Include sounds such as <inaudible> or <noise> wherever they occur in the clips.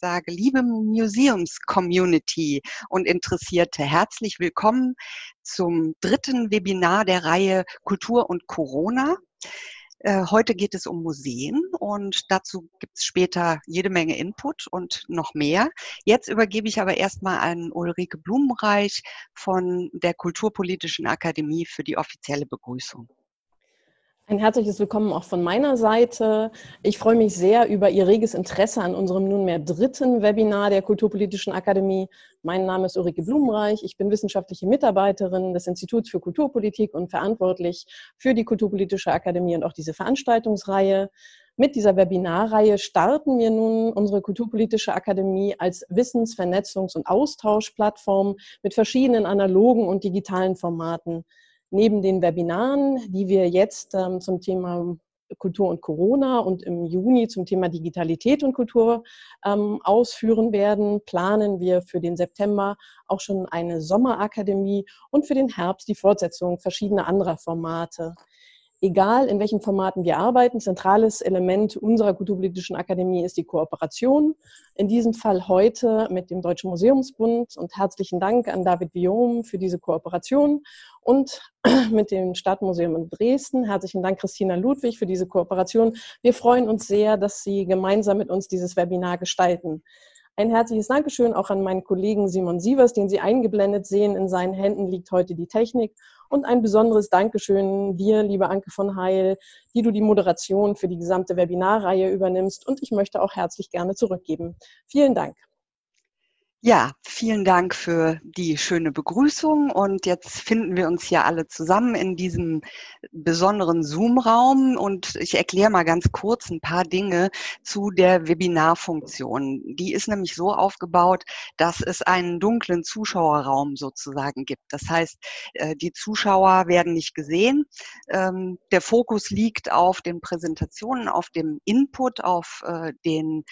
sage, liebe Museums-Community und Interessierte, herzlich willkommen zum dritten Webinar der Reihe Kultur und Corona. Äh, heute geht es um Museen und dazu gibt es später jede Menge Input und noch mehr. Jetzt übergebe ich aber erstmal an Ulrike Blumenreich von der Kulturpolitischen Akademie für die offizielle Begrüßung. Ein herzliches Willkommen auch von meiner Seite. Ich freue mich sehr über Ihr reges Interesse an unserem nunmehr dritten Webinar der Kulturpolitischen Akademie. Mein Name ist Ulrike Blumenreich. Ich bin wissenschaftliche Mitarbeiterin des Instituts für Kulturpolitik und verantwortlich für die Kulturpolitische Akademie und auch diese Veranstaltungsreihe. Mit dieser Webinarreihe starten wir nun unsere Kulturpolitische Akademie als Wissens-, Vernetzungs- und Austauschplattform mit verschiedenen analogen und digitalen Formaten neben den Webinaren, die wir jetzt ähm, zum Thema Kultur und Corona und im Juni zum Thema Digitalität und Kultur ähm, ausführen werden, planen wir für den September auch schon eine Sommerakademie und für den Herbst die Fortsetzung verschiedener anderer Formate egal in welchen Formaten wir arbeiten, zentrales Element unserer Kulturpolitischen Akademie ist die Kooperation. In diesem Fall heute mit dem Deutschen Museumsbund und herzlichen Dank an David Viom für diese Kooperation und <clears throat> mit dem Stadtmuseum in Dresden. Herzlichen Dank, Christina Ludwig, für diese Kooperation. Wir freuen uns sehr, dass Sie gemeinsam mit uns dieses Webinar gestalten. Ein herzliches Dankeschön auch an meinen Kollegen Simon Sievers, den Sie eingeblendet sehen. In seinen Händen liegt heute die Technik. Und ein besonderes Dankeschön dir, liebe Anke von Heil, die du die Moderation für die gesamte Webinarreihe übernimmst. Und ich möchte auch herzlich gerne zurückgeben. Vielen Dank. Ja, vielen Dank für die schöne Begrüßung. Und jetzt finden wir uns hier alle zusammen in diesem besonderen Zoom-Raum. Und ich erkläre mal ganz kurz ein paar Dinge zu der Webinarfunktion. Die ist nämlich so aufgebaut, dass es einen dunklen Zuschauerraum sozusagen gibt. Das heißt, äh, die Zuschauer werden nicht gesehen. Ähm, der Fokus liegt auf den Präsentationen, auf dem Input, auf äh, den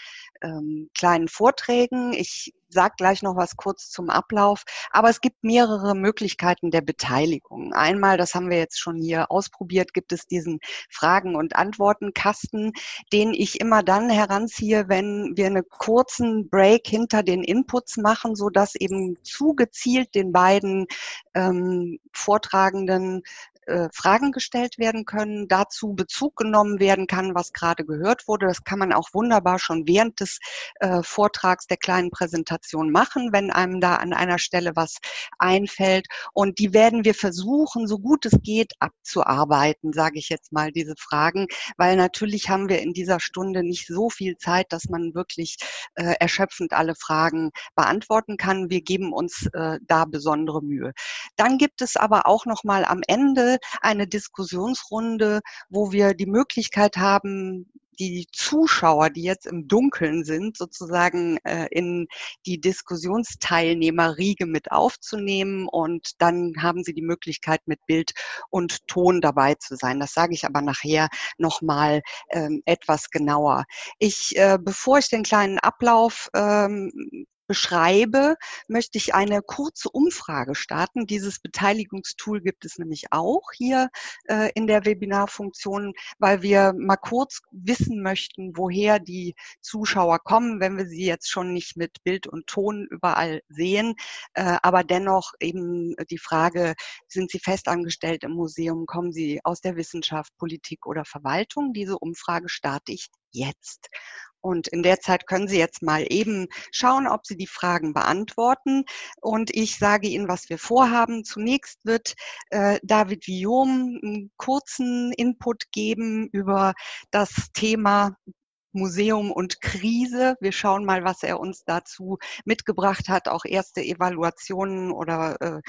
ähm, kleinen Vorträgen. Ich sage gleich noch was kurz zum Ablauf, aber es gibt mehrere Möglichkeiten der Beteiligung. Einmal, das haben wir jetzt schon hier ausprobiert, gibt es diesen Fragen- und Antwortenkasten, den ich immer dann heranziehe, wenn wir einen kurzen Break hinter den Inputs machen, so dass eben zugezielt den beiden ähm, Vortragenden äh, Fragen gestellt werden können, dazu Bezug genommen werden kann, was gerade gehört wurde. Das kann man auch wunderbar schon während des äh, Vortrags der kleinen Präsentation machen, wenn einem da an einer Stelle was einfällt. Und die werden wir versuchen, so gut es geht, abzuarbeiten, sage ich jetzt mal, diese Fragen, weil natürlich haben wir in dieser Stunde nicht so viel Zeit, dass man wirklich äh, erschöpfend alle Fragen beantworten kann. Wir geben uns äh, da besondere Mühe. Dann gibt es aber auch noch mal am Ende eine Diskussionsrunde, wo wir die Möglichkeit haben, die Zuschauer, die jetzt im Dunkeln sind, sozusagen äh, in die Diskussionsteilnehmerriege mit aufzunehmen. Und dann haben sie die Möglichkeit, mit Bild und Ton dabei zu sein. Das sage ich aber nachher nochmal ähm, etwas genauer. Ich, äh, bevor ich den kleinen Ablauf ähm, beschreibe, möchte ich eine kurze Umfrage starten. Dieses Beteiligungstool gibt es nämlich auch hier äh, in der Webinarfunktion, weil wir mal kurz wissen möchten, woher die Zuschauer kommen, wenn wir sie jetzt schon nicht mit Bild und Ton überall sehen. Äh, aber dennoch eben die Frage, sind Sie festangestellt im Museum? Kommen Sie aus der Wissenschaft, Politik oder Verwaltung? Diese Umfrage starte ich jetzt. Und in der Zeit können Sie jetzt mal eben schauen, ob Sie die Fragen beantworten. Und ich sage Ihnen, was wir vorhaben. Zunächst wird äh, David Viom einen kurzen Input geben über das Thema Museum und Krise. Wir schauen mal, was er uns dazu mitgebracht hat, auch erste Evaluationen oder äh,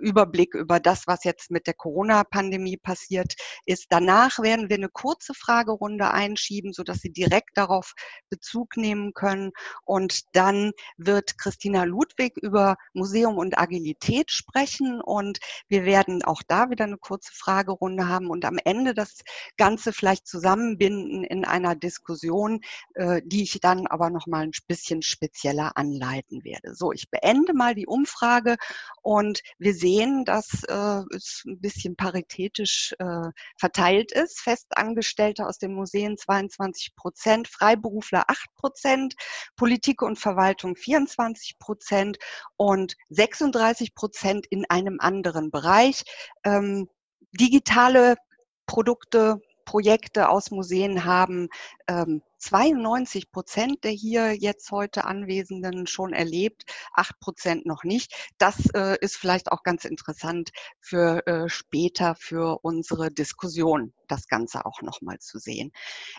Überblick über das, was jetzt mit der Corona-Pandemie passiert ist. Danach werden wir eine kurze Fragerunde einschieben, sodass Sie direkt darauf Bezug nehmen können. Und dann wird Christina Ludwig über Museum und Agilität sprechen und wir werden auch da wieder eine kurze Fragerunde haben und am Ende das Ganze vielleicht zusammenbinden in einer Diskussion Diskussion, äh, die ich dann aber noch mal ein bisschen spezieller anleiten werde. So, ich beende mal die Umfrage und wir sehen, dass äh, es ein bisschen paritätisch äh, verteilt ist. Festangestellte aus den Museen 22 Prozent, Freiberufler 8 Prozent, Politik und Verwaltung 24 Prozent und 36 Prozent in einem anderen Bereich. Ähm, digitale Produkte, Projekte aus Museen haben ähm, 92 Prozent der hier jetzt heute Anwesenden schon erlebt, acht Prozent noch nicht. Das äh, ist vielleicht auch ganz interessant für äh, später für unsere Diskussion, das Ganze auch nochmal zu sehen.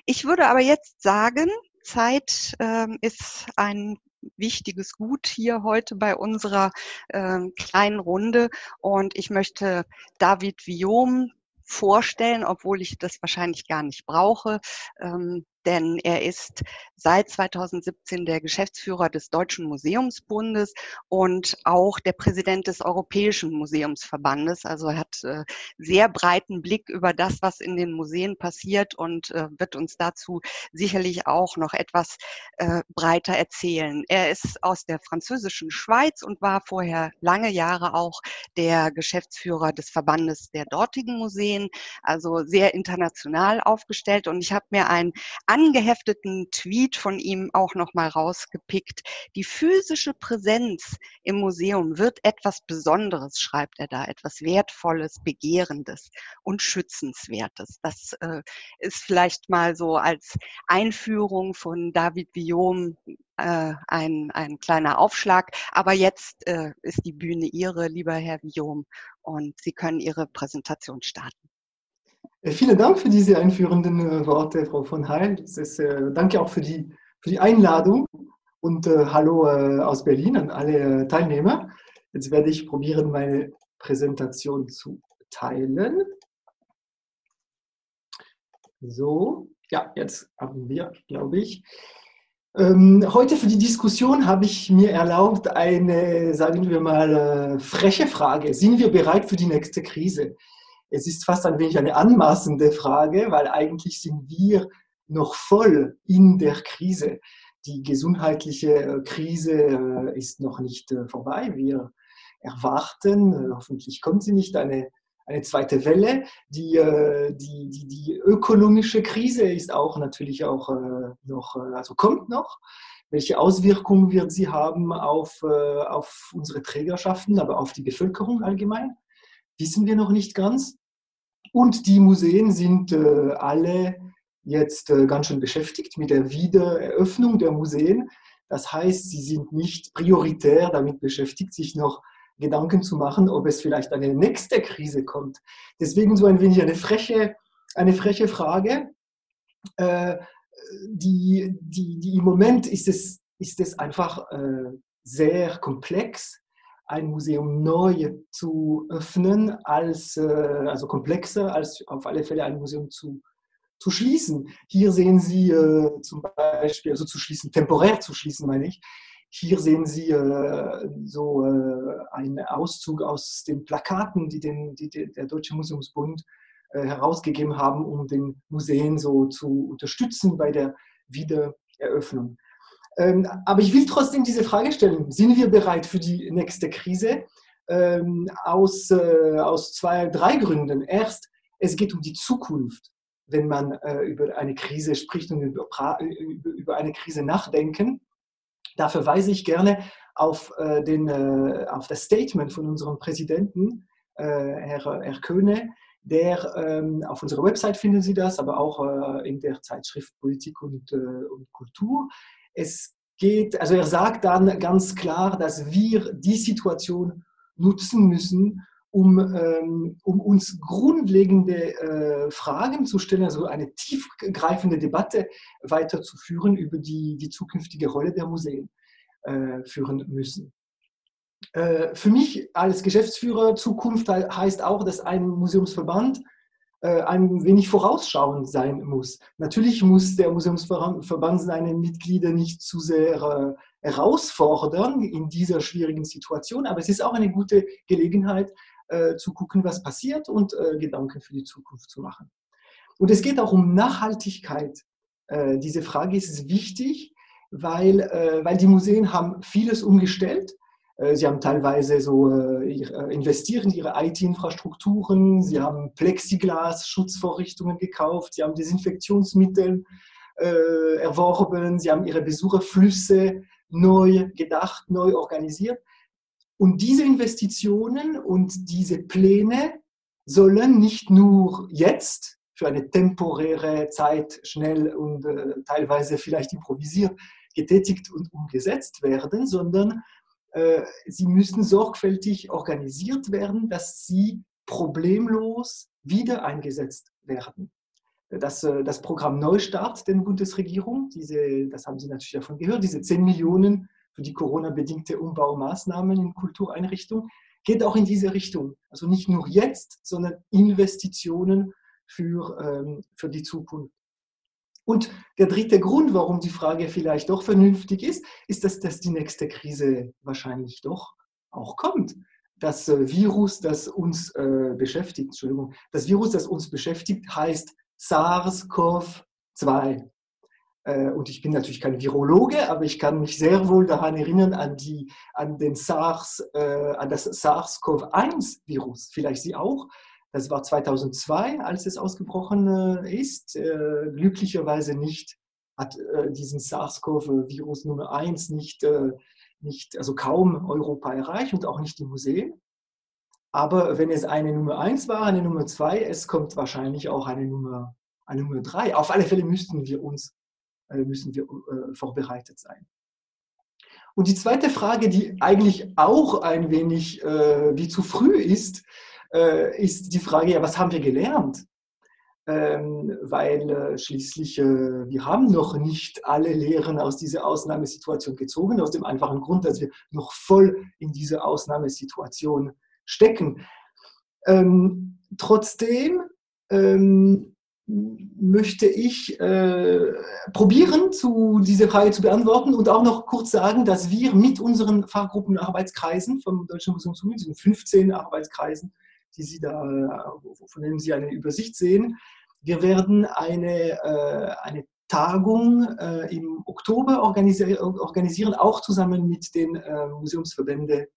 Ich würde aber jetzt sagen, Zeit ähm, ist ein wichtiges Gut hier heute bei unserer äh, kleinen Runde. Und ich möchte David Viom vorstellen, obwohl ich das wahrscheinlich gar nicht brauche. Ähm, denn er ist seit 2017 der Geschäftsführer des Deutschen Museumsbundes und auch der Präsident des Europäischen Museumsverbandes. Also er hat äh, sehr breiten Blick über das, was in den Museen passiert und äh, wird uns dazu sicherlich auch noch etwas äh, breiter erzählen. Er ist aus der französischen Schweiz und war vorher lange Jahre auch der Geschäftsführer des Verbandes der dortigen Museen, also sehr international aufgestellt. Und ich habe mir ein angehefteten Tweet von ihm auch nochmal rausgepickt. Die physische Präsenz im Museum wird etwas Besonderes, schreibt er da, etwas Wertvolles, Begehrendes und Schützenswertes. Das äh, ist vielleicht mal so als Einführung von David Guillaume äh, ein, ein kleiner Aufschlag. Aber jetzt äh, ist die Bühne Ihre, lieber Herr Guillaume, und Sie können Ihre Präsentation starten. Äh, vielen Dank für diese einführenden äh, Worte, Frau von Heil. Ist, äh, danke auch für die, für die Einladung und äh, hallo äh, aus Berlin an alle Teilnehmer. Jetzt werde ich probieren, meine Präsentation zu teilen. So, ja, jetzt haben wir, glaube ich. Ähm, heute für die Diskussion habe ich mir erlaubt, eine, sagen wir mal, freche Frage. Sind wir bereit für die nächste Krise? Es ist fast ein wenig eine anmaßende Frage, weil eigentlich sind wir noch voll in der Krise. Die gesundheitliche äh, Krise äh, ist noch nicht äh, vorbei. Wir erwarten, hoffentlich kommt sie nicht, eine, eine zweite Welle. Die, die, die, die ökonomische Krise ist auch natürlich auch noch, also kommt noch. Welche Auswirkungen wird sie haben auf, auf unsere Trägerschaften, aber auf die Bevölkerung allgemein? Wissen wir noch nicht ganz. Und die Museen sind äh, alle jetzt äh, ganz schön beschäftigt mit der Wiedereröffnung der Museen. Das heißt, sie sind nicht prioritär damit beschäftigt, sich noch Gedanken zu machen, ob es vielleicht eine nächste Krise kommt. Deswegen so ein wenig eine freche, eine freche Frage. Äh, die, die, die Im Moment ist es, ist es einfach äh, sehr komplex ein Museum neu zu öffnen, als, äh, also komplexer als auf alle Fälle ein Museum zu, zu schließen. Hier sehen Sie äh, zum Beispiel, also zu schließen, temporär zu schließen, meine ich. Hier sehen Sie äh, so äh, einen Auszug aus den Plakaten, die, den, die der Deutsche Museumsbund äh, herausgegeben haben, um den Museen so zu unterstützen bei der Wiedereröffnung. Ähm, aber ich will trotzdem diese Frage stellen, sind wir bereit für die nächste Krise? Ähm, aus, äh, aus zwei, drei Gründen. Erst, es geht um die Zukunft, wenn man äh, über eine Krise spricht und über, über, eine Krise nachdenken. Da verweise ich gerne auf, äh, den, auf das Statement von unserem Präsidenten, Herr, Herr Köhne, der ähm, auf unserer Website finden Sie das, aber auch äh, in der Zeitschrift Politik und, äh, und Kultur. Es geht, also er sagt dann ganz klar, dass wir die Situation nutzen müssen, um, ähm, um uns grundlegende äh, Fragen zu stellen, also eine tiefgreifende Debatte weiterzuführen über die, die zukünftige Rolle der Museen äh, führen müssen. Äh, für mich als Geschäftsführer Zukunft heißt auch, dass ein Museumsverband ein wenig vorausschauend sein muss. Natürlich muss der Museumsverband seine Mitglieder nicht zu sehr äh, herausfordern in dieser schwierigen Situation, aber es ist auch eine gute Gelegenheit äh, zu gucken, was passiert und Gedanken für die Zukunft zu machen. Und es geht auch um Nachhaltigkeit Äh, diese Frage ist wichtig, weil, äh, weil die Museen haben vieles umgestellt. Äh, sie haben teilweise so investieren in ihre IT-Infrastrukturen, sie haben Plexiglas-Schutzvorrichtungen gekauft, sie haben Desinfektionsmittel äh, erworben, sie haben ihre Besucherflüsse neu gedacht, neu organisiert. Und diese Investitionen und diese Pläne sollen nicht nur jetzt für eine temporäre Zeit schnell und äh, teilweise vielleicht improvisiert getätigt und umgesetzt werden, sondern äh, sie müssen sorgfältig organisiert werden, dass sie problemlos wieder eingesetzt werden. Das, äh, das Programm Neustart der Bundesregierung, diese, das haben Sie natürlich davon gehört, diese 10 Millionen für die Corona-bedingte Umbaumaßnahmen in Kultureinrichtungen, geht auch in diese Richtung. Also nicht nur jetzt, sondern Investitionen für, ähm, für die Zukunft. Und der dritte Grund, warum die Frage vielleicht doch vernünftig ist, ist, dass, dass die nächste Krise wahrscheinlich doch auch kommt. Das äh, Virus, das uns äh, beschäftigt, Entschuldigung, das Virus, das uns beschäftigt, heißt SARS-CoV-2. Äh, und ich bin natürlich kein Virologe, aber ich kann mich sehr wohl daran erinnern an, die, an, den SARS, äh, an das SARS-CoV-1-Virus. Vielleicht Sie auch. Das war 2002, als es ausgebrochen äh, ist. Äh, glücklicherweise nicht hat äh, diesen SARS-CoV-Virus Nummer 1 nicht, nicht, also kaum Europa erreicht und auch nicht die Museen. Aber wenn es eine Nummer 1 war, eine Nummer 2, es kommt wahrscheinlich auch eine Nummer, eine Nummer 3. Auf alle Fälle müssten wir uns müssen wir vorbereitet sein. Und die zweite Frage, die eigentlich auch ein wenig äh, wie zu früh ist, äh, ist die Frage, ja, was haben wir gelernt? Ähm, weil äh, schließlich äh, wir haben noch nicht alle Lehren aus dieser Ausnahmesituation gezogen, aus dem einfachen Grund, dass wir noch voll in dieser Ausnahmesituation stecken. Ähm, trotzdem ähm, möchte ich äh, probieren, zu, diese Frage zu beantworten und auch noch kurz sagen, dass wir mit unseren Fachgruppenarbeitskreisen vom Deutschen Museum zu diesen 15 Arbeitskreisen, die Sie da, von denen Sie eine Übersicht sehen, wir werden eine, äh, eine Tagung äh, im Oktober organisi organisieren, auch zusammen mit den äh, Museumsverbänden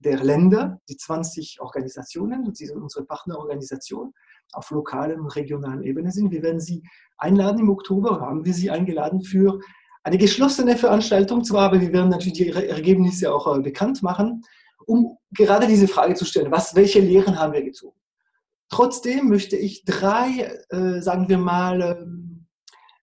der Länder, die 20 Organisationen, die unsere Partnerorganisationen auf lokalen und regionalen Ebene sind. Wir werden Sie einladen im Oktober, haben wir Sie eingeladen für eine geschlossene Veranstaltung zwar, aber wir werden natürlich Ihre Ergebnisse auch bekannt machen, um gerade diese Frage zu stellen, was, welche Lehren haben wir gezogen. Trotzdem möchte ich drei, äh, sagen wir mal, äh,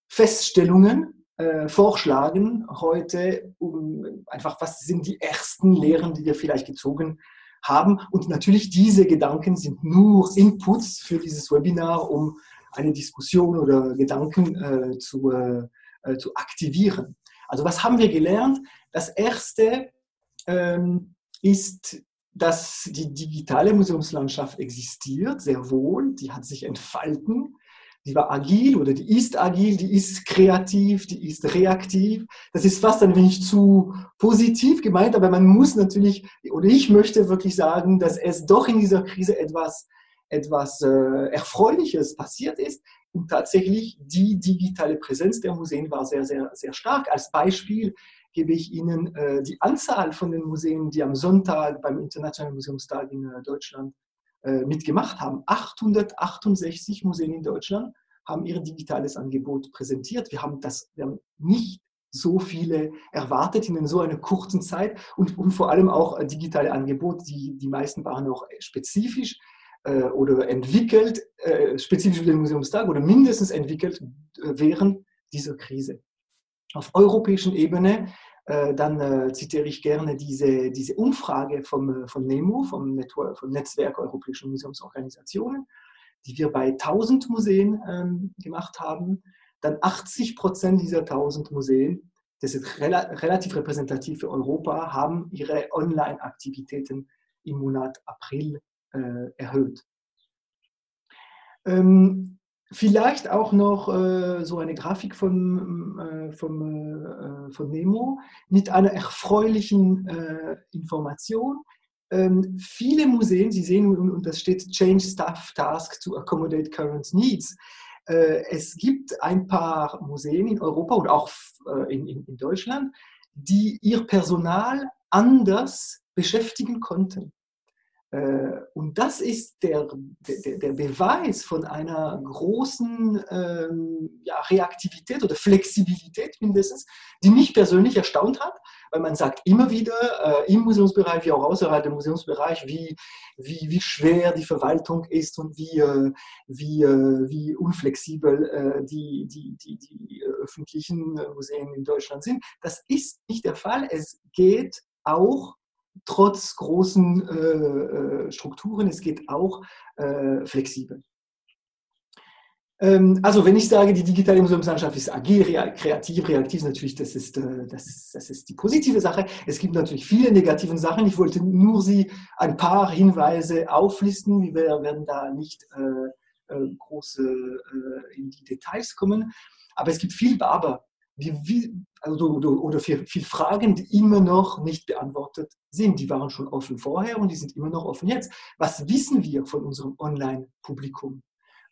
Feststellungen äh, vorschlagen heute, um einfach, was sind die ersten Lehren, die wir vielleicht gezogen haben. Und natürlich diese Gedanken sind nur Inputs für dieses Webinar, um eine Diskussion oder Gedanken äh, zu, äh, äh, zu aktivieren. Also was haben wir gelernt? Das Erste ähm, ist, dass die digitale Museumslandschaft existiert, sehr wohl, die hat sich entfalten die war agil oder die ist agil, die ist kreativ, die ist reaktiv. Das ist fast ein wenig zu positiv gemeint, aber man muss natürlich, oder ich möchte wirklich sagen, dass es doch in dieser Krise etwas, etwas äh, Erfreuliches passiert ist. Und tatsächlich die digitale Präsenz der Museen war sehr, sehr, sehr stark. Als Beispiel gebe ich Ihnen äh, die Anzahl von den Museen, die am Sonntag beim Internationalen Museumstag in äh, Deutschland äh, mitgemacht haben. 868 Museen in Deutschland haben ihr digitales Angebot präsentiert. Wir haben das wir haben nicht so viele erwartet in so einer kurzen Zeit und, und vor allem auch digitale Angebote. Die, die meisten waren auch spezifisch äh, oder entwickelt, äh, spezifisch für den Museumstag oder mindestens entwickelt äh, während dieser Krise. Auf europäischen Ebene äh, dann äh, zitiere ich gerne diese, diese Umfrage vom, von NEMO, vom, Network, vom Netzwerk Europäischer Museumsorganisationen, die wir bei 1000 Museen ähm, gemacht haben. Dann 80 Prozent dieser 1000 Museen, das ist rela relativ repräsentativ für Europa, haben ihre Online-Aktivitäten im Monat April äh, erhöht. Ähm, Vielleicht auch noch äh, so eine Grafik von, äh, vom, äh, von Nemo mit einer erfreulichen äh, Information. Ähm, viele Museen, Sie sehen, und das steht Change Staff Task to Accommodate Current Needs. Äh, es gibt ein paar Museen in Europa und auch äh, in, in, in Deutschland, die ihr Personal anders beschäftigen konnten. Äh, und das ist der, der, der, Beweis von einer großen ähm, ja, Reaktivität oder Flexibilität mindestens, die mich persönlich erstaunt hat, weil man sagt immer wieder äh, im Museumsbereich wie auch außerhalb des Museumsbereichs, wie, wie, wie schwer die Verwaltung ist und wie, äh, wie, äh, wie unflexibel äh, die, die, die, die öffentlichen Museen in Deutschland sind. Das ist nicht der Fall. Es geht auch trotz großen äh, äh, Strukturen, es geht auch äh, flexibel. Ähm, also wenn ich sage, die digitale Museumslandschaft ist agil, kreativ, reaktiv, natürlich, das ist, äh, das, das ist die positive Sache. Es gibt natürlich viele negative Sachen. Ich wollte nur Sie ein paar Hinweise auflisten. Wir werden da nicht äh, äh, groß in die Details kommen. Aber es gibt viel Aber wie, wie, also, oder, oder viele Fragen, die immer noch nicht beantwortet sind. Die waren schon offen vorher und die sind immer noch offen jetzt. Was wissen wir von unserem Online-Publikum?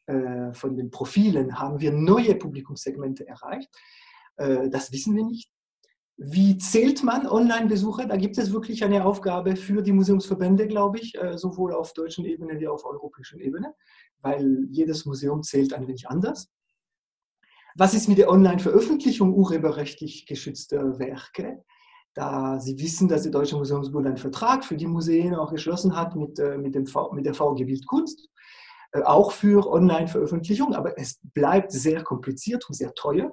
Äh, von den Profilen haben wir neue Publikumssegmente erreicht? Äh, das wissen wir nicht. Wie zählt man Online-Besucher? Da gibt es wirklich eine Aufgabe für die Museumsverbände, glaube ich, äh, sowohl auf deutschen Ebene wie auf europäischen Ebene, weil jedes Museum zählt ein wenig anders. Was ist mit der Online-Veröffentlichung urheberrechtlich geschützter Werke? Da Sie wissen, dass der Deutsche Museumsbund einen Vertrag für die Museen auch geschlossen hat mit, äh, mit, dem v, mit der VG Bildkunst, äh, auch für Online-Veröffentlichung, aber es bleibt sehr kompliziert und sehr teuer.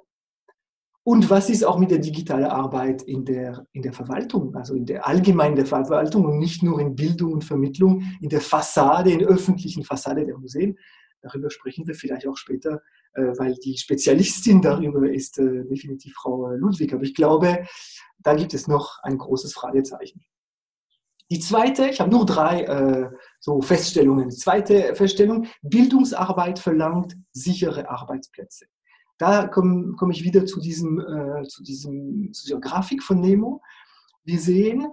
Und was ist auch mit der digitalen Arbeit in der, in der Verwaltung, also in der allgemeinen Verwaltung und nicht nur in Bildung und Vermittlung, in der Fassade, in der öffentlichen Fassade der Museen? Darüber sprechen wir vielleicht auch später äh, weil die Spezialistin darüber ist äh, definitiv Frau Ludwig. Aber ich glaube, da gibt es noch ein großes Fragezeichen. Die zweite, ich habe nur drei äh, so Feststellungen. Die zweite Feststellung, Bildungsarbeit verlangt sichere Arbeitsplätze. Da komme komm ich wieder zu, diesem, äh, zu, diesem, zu dieser Grafik von Nemo. Wir sehen,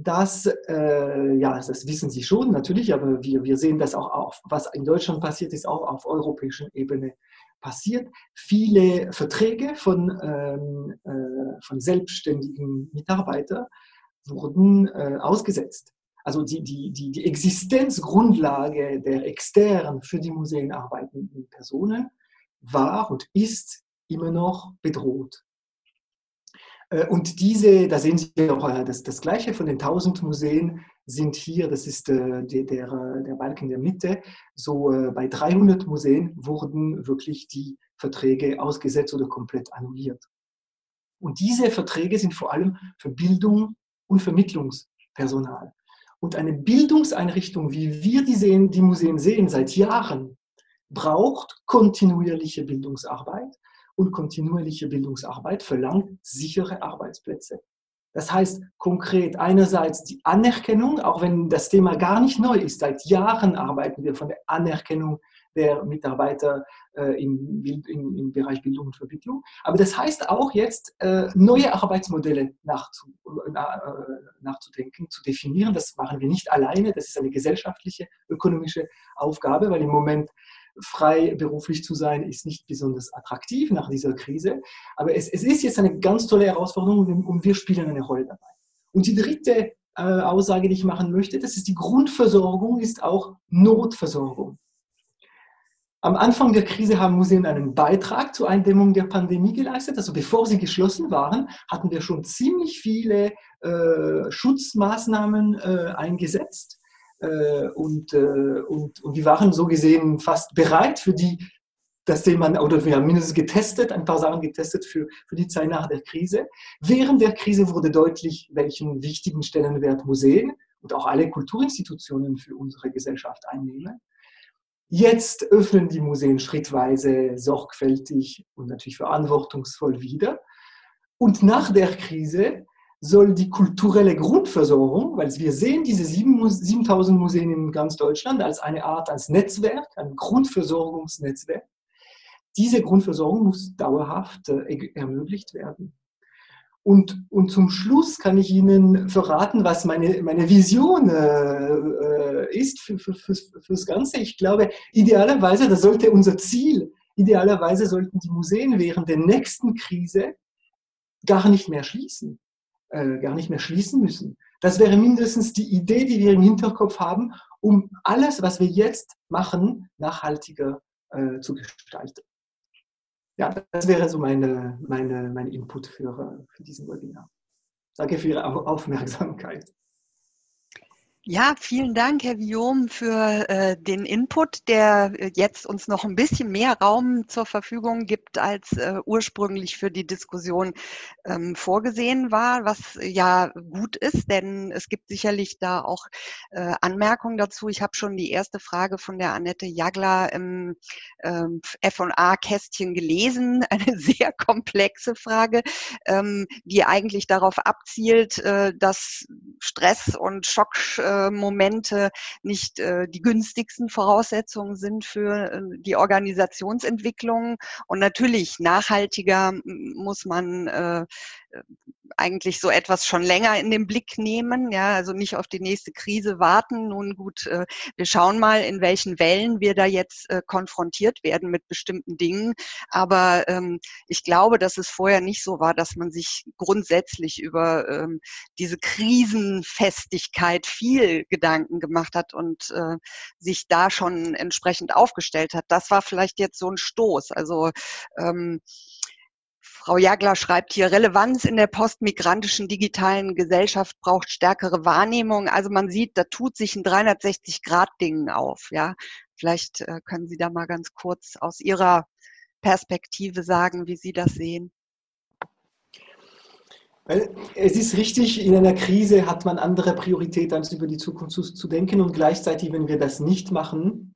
dass, äh, ja, das wissen Sie schon natürlich, aber wir, wir sehen das auch auf, was in Deutschland passiert ist, auch auf europäischer Ebene passiert. Viele Verträge von, ähm, äh, von selbstständigen Mitarbeitern wurden äh, ausgesetzt. Also die, die, die, die Existenzgrundlage der extern für die Museen arbeitenden Personen war und ist immer noch bedroht. Äh, und diese, da sehen Sie auch äh, das, das Gleiche von den 1000 Museen sind hier, das ist äh, der, der, der Balken in der Mitte, so bei 300 Museen wurden wirklich die Verträge ausgesetzt oder komplett annulliert. Und diese Verträge sind vor allem für Bildung und Vermittlungspersonal. Und eine Bildungseinrichtung, wie wir die, sehen, die Museen sehen seit Jahren, braucht kontinuierliche Bildungsarbeit und kontinuierliche Bildungsarbeit verlangt sichere Arbeitsplätze. Das heißt konkret einerseits die Anerkennung, auch wenn das Thema gar nicht neu ist. Seit Jahren arbeiten wir von der Anerkennung der Mitarbeiter äh, im, im, im, Bereich Bildung und Vermittlung. Aber das heißt auch jetzt, äh, neue Arbeitsmodelle nachzu, na, äh, nachzudenken, zu definieren. Das machen wir nicht alleine. Das ist eine gesellschaftliche, ökonomische Aufgabe, weil im Moment frei beruflich zu sein, ist nicht besonders attraktiv nach dieser Krise. Aber es, es ist jetzt eine ganz tolle Herausforderung und wir spielen eine Rolle dabei. Und die dritte äh, Aussage, die ich machen möchte, das ist die Grundversorgung, ist auch Notversorgung. Am Anfang der Krise haben Museen einen Beitrag zur Eindämmung der Pandemie geleistet. Also bevor sie geschlossen waren, hatten wir schon ziemlich viele äh, Schutzmaßnahmen äh, eingesetzt. Äh, und, äh, und, und die waren so gesehen fast bereit für die, das Thema, oder wir haben mindestens getestet, ein paar Sachen getestet für, für die Zeit nach der Krise. Während der Krise wurde deutlich, welchen wichtigen Stellenwert Museen und auch alle Kulturinstitutionen für unsere Gesellschaft einnehmen. Jetzt öffnen die Museen schrittweise sorgfältig und natürlich verantwortungsvoll wieder. Und nach der Krise soll die kulturelle Grundversorgung, weil wir sehen diese 7000 Museen in ganz Deutschland als eine Art, als Netzwerk, ein Grundversorgungsnetzwerk. Diese Grundversorgung muss dauerhaft äh, ermöglicht werden. Und, und zum Schluss kann ich Ihnen verraten, was meine, meine Vision äh, äh ist für, für, für, für das Ganze. Ich glaube, idealerweise, das sollte unser Ziel idealerweise sollten die Museen während der nächsten Krise gar nicht mehr schließen, äh, gar nicht mehr schließen müssen. Das wäre mindestens die Idee, die wir im Hinterkopf haben, um alles, was wir jetzt machen, nachhaltiger äh, zu gestalten. Ja, das wäre so meine, meine, mein Input für, für diesen Webinar. Danke für Ihre Aufmerksamkeit. Ja, vielen Dank, Herr Guillaume, für äh, den Input, der äh, jetzt uns noch ein bisschen mehr Raum zur Verfügung gibt, als äh, ursprünglich für die Diskussion ähm, vorgesehen war, was ja gut ist, denn es gibt sicherlich da auch äh, Anmerkungen dazu. Ich habe schon die erste Frage von der Annette Jagler im ähm, F&A-Kästchen gelesen, <laughs> eine sehr komplexe Frage, ähm, die eigentlich darauf abzielt, äh, dass Stress und Schock äh, Momente nicht äh, die günstigsten Voraussetzungen sind für äh, die Organisationsentwicklung. Und natürlich nachhaltiger muss man äh, eigentlich so etwas schon länger in den Blick nehmen, ja, also nicht auf die nächste Krise warten. Nun gut, äh, wir schauen mal, in welchen Wellen wir da jetzt äh, konfrontiert werden mit bestimmten Dingen. Aber ähm, ich glaube, dass es vorher nicht so war, dass man sich grundsätzlich über ähm, diese Krisenfestigkeit viel Gedanken gemacht hat und äh, sich da schon entsprechend aufgestellt hat. Das war vielleicht jetzt so ein Stoß. Also ähm, Frau Jagler schreibt hier, Relevanz in der postmigrantischen digitalen Gesellschaft braucht stärkere Wahrnehmung. Also man sieht, da tut sich ein 360-Grad-Ding auf. Ja, vielleicht äh, können Sie da mal ganz kurz aus Ihrer Perspektive sagen, wie Sie das sehen. Es ist richtig, in einer Krise hat man andere Prioritäten, als über die Zukunft zu, zu denken. Und gleichzeitig, wenn wir das nicht machen,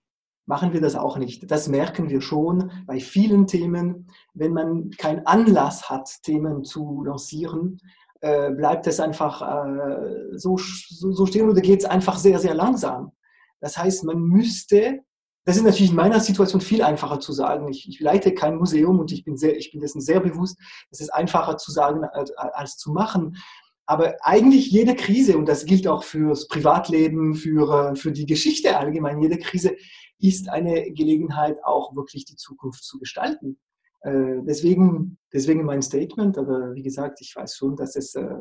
machen wir das auch nicht. Das merken wir schon bei vielen Themen. Wenn man keinen Anlass hat, Themen zu lancieren, äh, bleibt es einfach äh, so, so, stehen oder geht es einfach sehr, sehr langsam. Das heißt, man müsste, das ist natürlich in meiner Situation viel einfacher zu sagen. Ich, ich leite kein Museum und ich bin, sehr, ich bin dessen sehr bewusst. Es ist einfacher zu sagen als, als zu machen. Aber eigentlich jede Krise, und das gilt auch fürs Privatleben, für, für die Geschichte allgemein, jede Krise ist eine Gelegenheit, auch wirklich die Zukunft zu gestalten. Äh, deswegen, deswegen mein Statement, aber wie gesagt, ich weiß schon, dass es äh,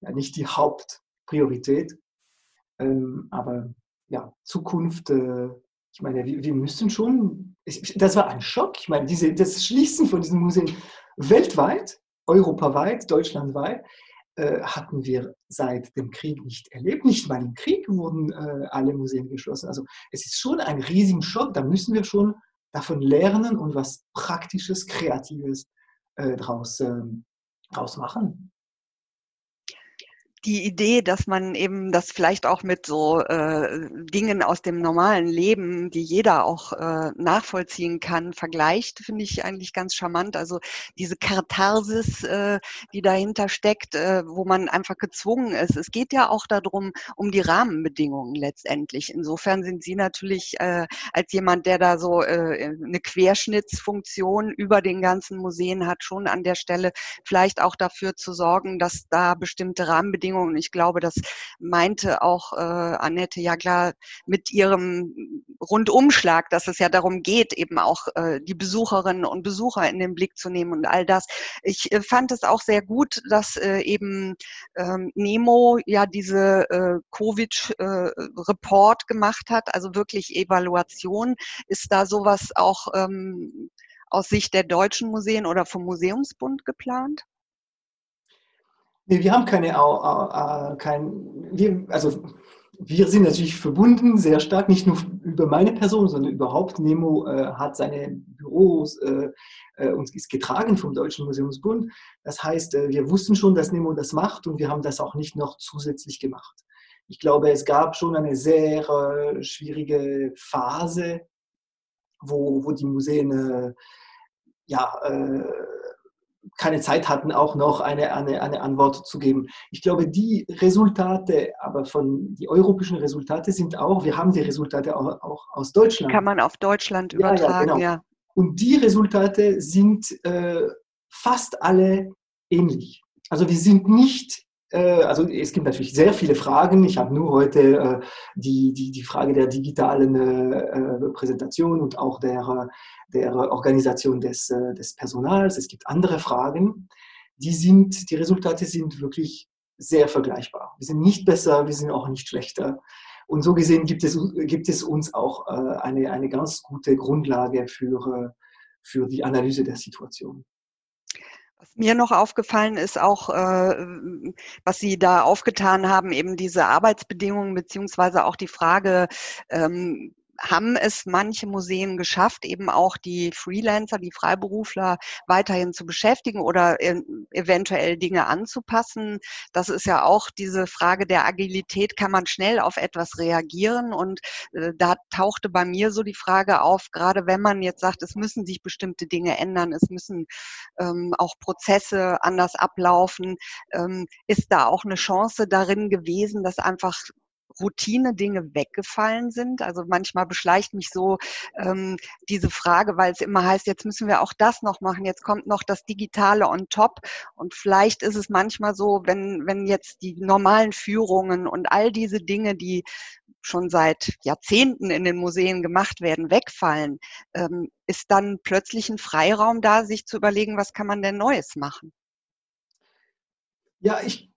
ja, nicht die Hauptpriorität, ähm, aber ja, Zukunft, äh, ich meine, wir, wir müssen schon, das war ein Schock, ich meine, diese, das Schließen von diesen Museen weltweit, europaweit, deutschlandweit, äh, hatten wir seit dem Krieg nicht erlebt. Nicht mal im Krieg wurden äh, alle Museen geschlossen. Also es ist schon ein riesiger Schock. Da müssen wir schon davon lernen und was Praktisches, Kreatives äh, draus, äh, draus machen die Idee, dass man eben das vielleicht auch mit so äh, Dingen aus dem normalen Leben, die jeder auch äh, nachvollziehen kann, vergleicht, finde ich eigentlich ganz charmant. Also diese Katharsis, äh, die dahinter steckt, äh, wo man einfach gezwungen ist. Es geht ja auch darum, um die Rahmenbedingungen letztendlich. Insofern sind Sie natürlich äh, als jemand, der da so äh, eine Querschnittsfunktion über den ganzen Museen hat, schon an der Stelle vielleicht auch dafür zu sorgen, dass da bestimmte Rahmenbedingungen Bedingungen. Ich glaube, das meinte auch äh, Annette Jagler mit ihrem Rundumschlag, dass es ja darum geht, eben auch äh, die Besucherinnen und Besucher in den Blick zu nehmen und all das. Ich äh, fand es auch sehr gut, dass äh, eben ähm, Nemo ja diese äh, Covid-Report äh, gemacht hat, also wirklich Evaluation. Ist da sowas auch ähm, aus Sicht der deutschen Museen oder vom Museumsbund geplant? Nee, wir haben keine, äh, kein, wir, also wir sind natürlich verbunden sehr stark, nicht nur über meine Person, sondern überhaupt. Nemo äh, hat seine Büros äh, äh, und ist getragen vom Deutschen Museumsbund. Das heißt, äh, wir wussten schon, dass Nemo das macht und wir haben das auch nicht noch zusätzlich gemacht. Ich glaube, es gab schon eine sehr äh, schwierige Phase, wo, wo die Museen ja, keine Zeit hatten, auch noch eine, eine, eine Antwort zu geben. Ich glaube, die Resultate, aber von die europäischen Resultate sind auch, wir haben die Resultate auch, auch aus Deutschland. Kann man auf Deutschland übertragen, ja. ja, genau. Und die Resultate sind äh, fast alle ähnlich. Also wir sind nicht also es gibt natürlich sehr viele Fragen. Ich habe nur heute äh, die, die, die Frage der digitalen äh, Präsentation und auch der, der Organisation des, des Personals. Es gibt andere Fragen. Die, sind, die Resultate sind wirklich sehr vergleichbar. Wir sind nicht besser, wir sind auch nicht schlechter. Und so gesehen gibt es, gibt es uns auch eine, eine ganz gute Grundlage für, für die Analyse der Situation. Was mir noch aufgefallen ist, auch äh, was Sie da aufgetan haben, eben diese Arbeitsbedingungen beziehungsweise auch die Frage, ähm, haben es manche Museen geschafft, eben auch die Freelancer, die Freiberufler weiterhin zu beschäftigen oder eventuell Dinge anzupassen. Das ist ja auch diese Frage der Agilität. Kann man schnell auf etwas reagieren? Und äh, da tauchte bei mir so die Frage auf, gerade wenn man jetzt sagt, es müssen sich bestimmte Dinge ändern, es müssen ähm, auch Prozesse anders ablaufen, ähm, ist da auch eine Chance darin gewesen, dass einfach Routine-Dinge weggefallen sind. Also manchmal beschleicht mich so ähm, diese Frage, weil es immer heißt, jetzt müssen wir auch das noch machen, jetzt kommt noch das Digitale on top. Und vielleicht ist es manchmal so, wenn, wenn jetzt die normalen Führungen und all diese Dinge, die schon seit Jahrzehnten in den Museen gemacht werden, wegfallen, ähm, ist dann plötzlich ein Freiraum da, sich zu überlegen, was kann man denn Neues machen? Ja, ich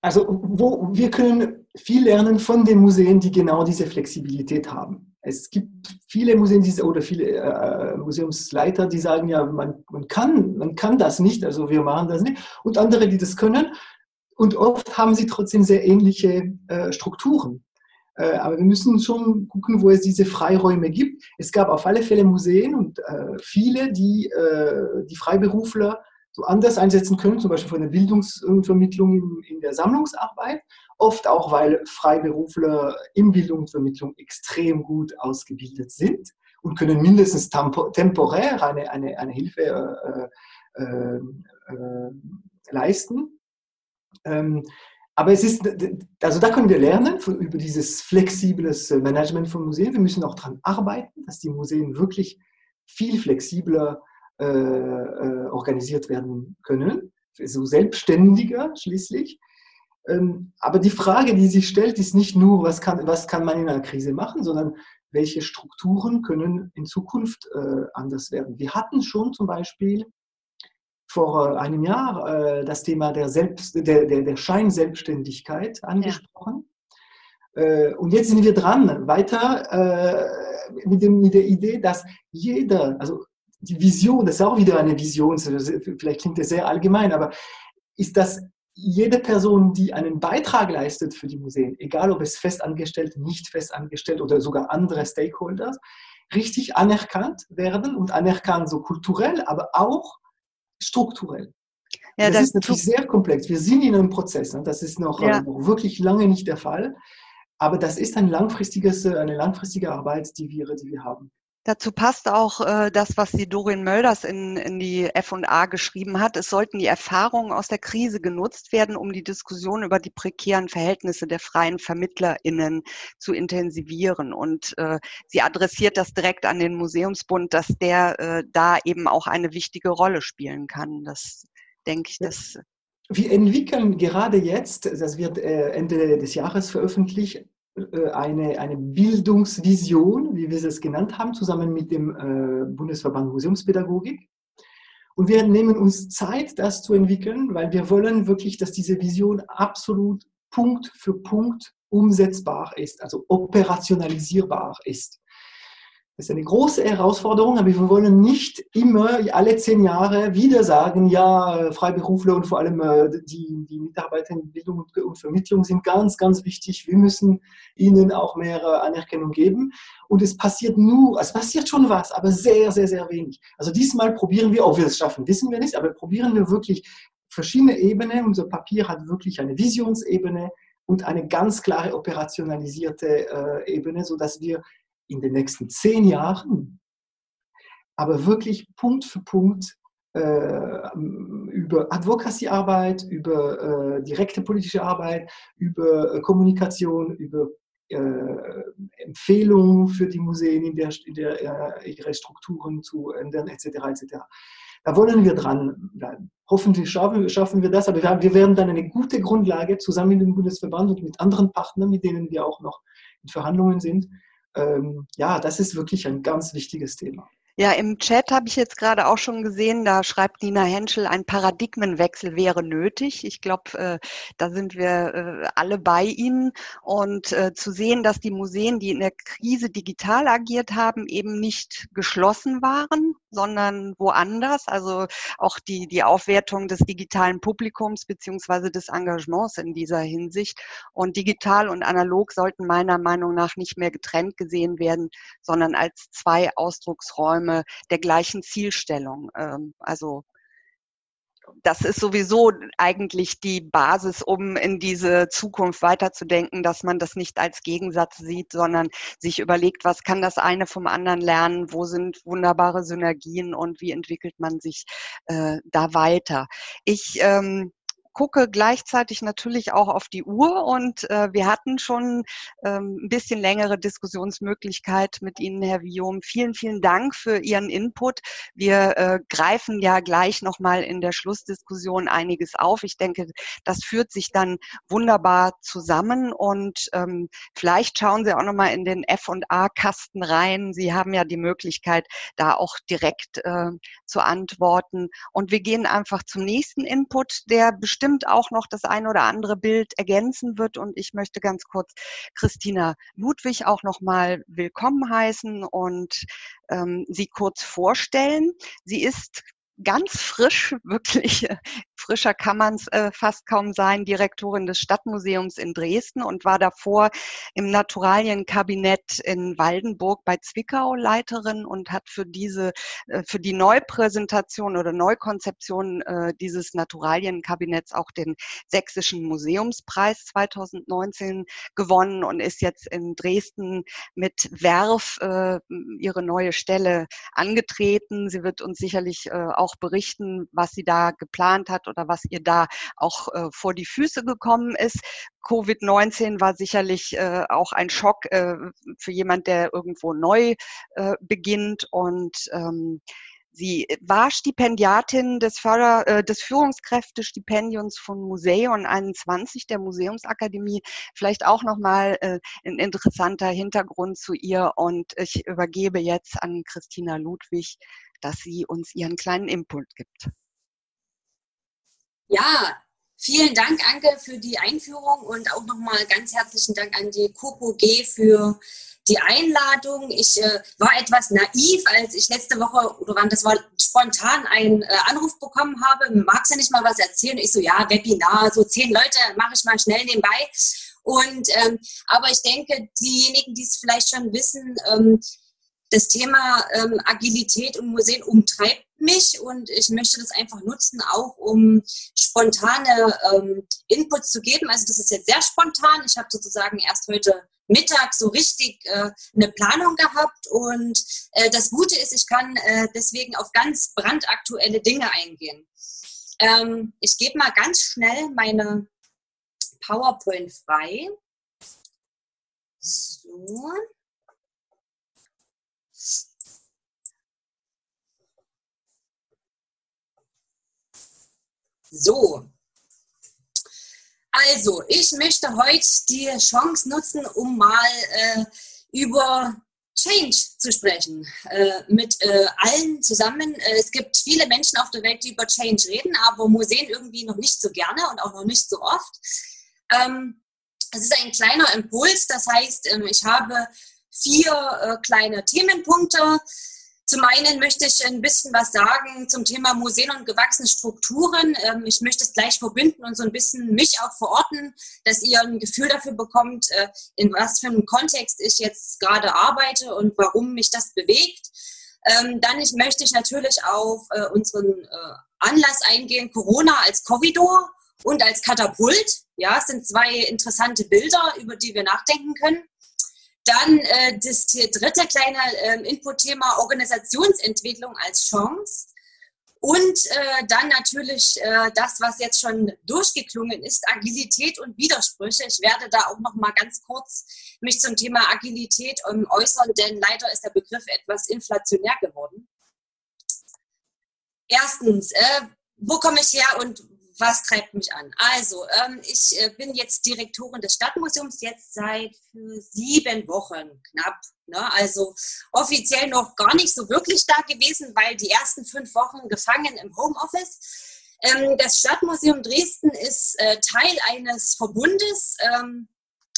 also wo, wir können viel lernen von den Museen, die genau diese Flexibilität haben. Es gibt viele Museen diese, oder viele äh, Museumsleiter, die sagen, ja, man, man, kann, man kann das nicht, also wir machen das nicht. Und andere, die das können. Und oft haben sie trotzdem sehr ähnliche äh, Strukturen. Äh, aber wir müssen schon gucken, wo es diese Freiräume gibt. Es gab auf alle Fälle Museen und äh, viele, die äh, die Freiberufler so anders einsetzen können, zum Beispiel von der Bildungsvermittlung in, in der Sammlungsarbeit. Oft auch, weil Freiberufler in Bildungsvermittlung extrem gut ausgebildet sind und können mindestens temporär eine, eine, eine Hilfe äh, äh, äh, leisten. Ähm, aber es ist, also da können wir lernen von, über dieses flexibles Management von Museen. Wir müssen auch daran arbeiten, dass die Museen wirklich viel flexibler äh, äh, organisiert werden können, so selbstständiger schließlich. Ähm, aber die Frage, die sich stellt, ist nicht nur, was kann, was kann man in einer Krise machen, sondern welche Strukturen können in Zukunft äh, anders werden. Wir hatten schon zum Beispiel vor äh, einem Jahr äh, das Thema der, Selbst, der, der, der Scheinselbstständigkeit angesprochen. Ja. Äh, und jetzt sind wir dran, weiter mit, dem, mit der Idee, dass jeder, also die Vision, das ist auch wieder eine Vision, vielleicht klingt das sehr allgemein, aber ist, dass jede Person, die einen Beitrag leistet für die Museen, egal ob es festangestellt, nicht festangestellt oder sogar andere Stakeholders, richtig anerkannt werden und anerkannt so kulturell, aber auch strukturell. Ja, das, das, ist natürlich sehr komplex. Wir sind in einem Prozess. Ne? Das ist noch, ja. noch, wirklich lange nicht der Fall. Aber das ist ein langfristiges, eine langfristige Arbeit, die wir, die wir haben. Dazu passt auch äh, das, was die Dorin Mölders in, in die F&A geschrieben hat. Es sollten die Erfahrungen aus der Krise genutzt werden, um die Diskussion über die prekären Verhältnisse der freien VermittlerInnen zu intensivieren. Und äh, sie adressiert das direkt an den Museumsbund, dass der äh, da eben auch eine wichtige Rolle spielen kann. Das denke ich, das wir entwickeln gerade jetzt, das wird äh, Ende des Jahres veröffentlicht, eine, eine Bildungsvision, wie wir es genannt haben, zusammen mit dem äh, Bundesverband Museumspädagogik. Und wir nehmen uns Zeit, das zu entwickeln, weil wir wollen wirklich, dass diese Vision absolut Punkt für Punkt umsetzbar ist, also operationalisierbar ist. Das ist eine große Herausforderung, aber wir wollen nicht immer alle zehn Jahre wieder sagen, ja, Freiberufler und vor allem äh, die, die Mitarbeiter in Bildung und Vermittlung sind ganz, ganz wichtig. Wir müssen ihnen auch mehr äh, Anerkennung geben. Und es passiert nur, es passiert schon was, aber sehr, sehr, sehr wenig. Also diesmal probieren wir, ob wir es schaffen, wissen wir nicht, aber probieren wir wirklich verschiedene Ebenen. Unser Papier hat wirklich eine Visionsebene und eine ganz klare operationalisierte äh, Ebene, sodass wir in den nächsten zehn Jahren, aber wirklich Punkt für Punkt äh, über Advocacy-Arbeit, über äh, direkte politische Arbeit, über äh, Kommunikation, über äh, Empfehlungen für die Museen, in der, in der äh, ihre Strukturen zu ändern, etc. etc. Da wollen wir dran bleiben. Hoffentlich schaffen, schaffen wir das, aber wir werden dann eine gute Grundlage zusammen mit dem Bundesverband und mit anderen Partnern, mit denen wir auch noch in Verhandlungen sind. Ähm, ja, das ist wirklich ein ganz wichtiges Thema. Ja, im Chat habe ich jetzt gerade auch schon gesehen, da schreibt Nina Henschel, ein Paradigmenwechsel wäre nötig. Ich glaube, äh, da sind wir äh, alle bei Ihnen. Und äh, zu sehen, dass die Museen, die in der Krise digital agiert haben, eben nicht geschlossen waren, sondern woanders. Also auch die, die Aufwertung des digitalen Publikums beziehungsweise des Engagements in dieser Hinsicht. Und digital und analog sollten meiner Meinung nach nicht mehr getrennt gesehen werden, sondern als zwei Ausdrucksräume Maßnahme der gleichen Zielstellung. Ähm, also das ist sowieso eigentlich die Basis, um in diese Zukunft weiterzudenken, dass man das nicht als Gegensatz sieht, sondern sich überlegt, was kann das eine vom anderen lernen, wo sind wunderbare Synergien und wie entwickelt man sich äh, da weiter. Ich ähm, gucke gleichzeitig natürlich auch auf die Uhr und äh, wir hatten schon ähm, ein bisschen längere Diskussionsmöglichkeit mit Ihnen, Herr Viom. Vielen, vielen Dank für Ihren Input. Wir äh, greifen ja gleich nochmal in der Schlussdiskussion einiges auf. Ich denke, das führt sich dann wunderbar zusammen und ähm, vielleicht schauen Sie auch nochmal in den F&A-Kasten rein. Sie haben ja die Möglichkeit, da auch direkt äh, zu antworten. Und wir gehen einfach zum nächsten Input, der bestimmt bestimmt auch noch das ein oder andere Bild ergänzen wird. Und ich möchte ganz kurz Christina Ludwig auch noch mal willkommen heißen und ähm, sie kurz vorstellen. Sie ist ganz frisch, <laughs> wirklich frischer kann man es äh, fast kaum sein, Direktorin des Stadtmuseums in Dresden und war davor im Naturalienkabinett in Waldenburg bei Zwickau Leiterin und hat für diese, äh, für die Neupräsentation oder Neukonzeption äh, dieses Naturalienkabinetts auch den Sächsischen Museumspreis 2019 gewonnen und ist jetzt in Dresden mit Werf äh, ihre neue Stelle angetreten. Sie wird uns sicherlich äh, auch berichten, was sie da geplant hat oder was ihr da auch äh, vor die Füße gekommen ist. Covid-19 war sicherlich äh, auch ein Schock äh, für jemand, der irgendwo neu äh, beginnt und ähm, Sie war Stipendiatin des, Förder, äh, des Führungskräftestipendiums von Museum 21 der Museumsakademie. Vielleicht auch nochmal äh, ein interessanter Hintergrund zu ihr. Und ich übergebe jetzt an Christina Ludwig, dass sie uns ihren kleinen Input gibt. Ja, vielen Dank, Anke, für die Einführung und auch nochmal ganz herzlichen Dank an die Copo G für die Einladung. Ich äh, war etwas naiv, als ich letzte Woche, oder wann das war, spontan einen äh, Anruf bekommen habe. Magst du nicht mal was erzählen? Ich so, ja, Webinar, so zehn Leute mache ich mal schnell nebenbei. Und, ähm, aber ich denke, diejenigen, die es vielleicht schon wissen, ähm, das Thema ähm, Agilität und Museen umtreibt mich und ich möchte das einfach nutzen, auch um spontane ähm, Inputs zu geben. Also das ist jetzt sehr spontan. Ich habe sozusagen erst heute Mittag so richtig äh, eine Planung gehabt und äh, das Gute ist, ich kann äh, deswegen auf ganz brandaktuelle Dinge eingehen. Ähm, ich gebe mal ganz schnell meine PowerPoint frei. So. So, also ich möchte heute die Chance nutzen, um mal äh, über Change zu sprechen, äh, mit äh, allen zusammen. Äh, es gibt viele Menschen auf der Welt, die über Change reden, aber Museen irgendwie noch nicht so gerne und auch noch nicht so oft. Ähm, es ist ein kleiner Impuls, das heißt, ähm, ich habe vier äh, kleine Themenpunkte zum einen möchte ich ein bisschen was sagen zum Thema Museen und gewachsene Strukturen. Ähm, ich möchte es gleich verbinden und so ein bisschen mich auch verorten, dass ihr ein Gefühl dafür bekommt, äh, in was für einem Kontext ich jetzt gerade arbeite und warum mich das bewegt. Ähm, dann möchte ich natürlich auf äh, unseren äh, Anlass eingehen, Corona als Korridor und als Katapult. Ja, es sind zwei interessante Bilder, über die wir nachdenken können. Dann äh, das dritte kleine äh, Input-Thema Organisationsentwicklung als Chance. Und äh, dann natürlich äh, das, was jetzt schon durchgeklungen ist, Agilität und Widersprüche. Ich werde da auch noch mal ganz kurz mich zum Thema Agilität ähm, äußern, denn leider ist der Begriff etwas inflationär geworden. Erstens, äh, wo komme ich her und was treibt mich an? Also, ähm, ich äh, bin jetzt Direktorin des Stadtmuseums jetzt seit sieben Wochen knapp. Ne? Also offiziell noch gar nicht so wirklich da gewesen, weil die ersten fünf Wochen gefangen im Homeoffice. Ähm, das Stadtmuseum Dresden ist äh, Teil eines Verbundes. Ähm,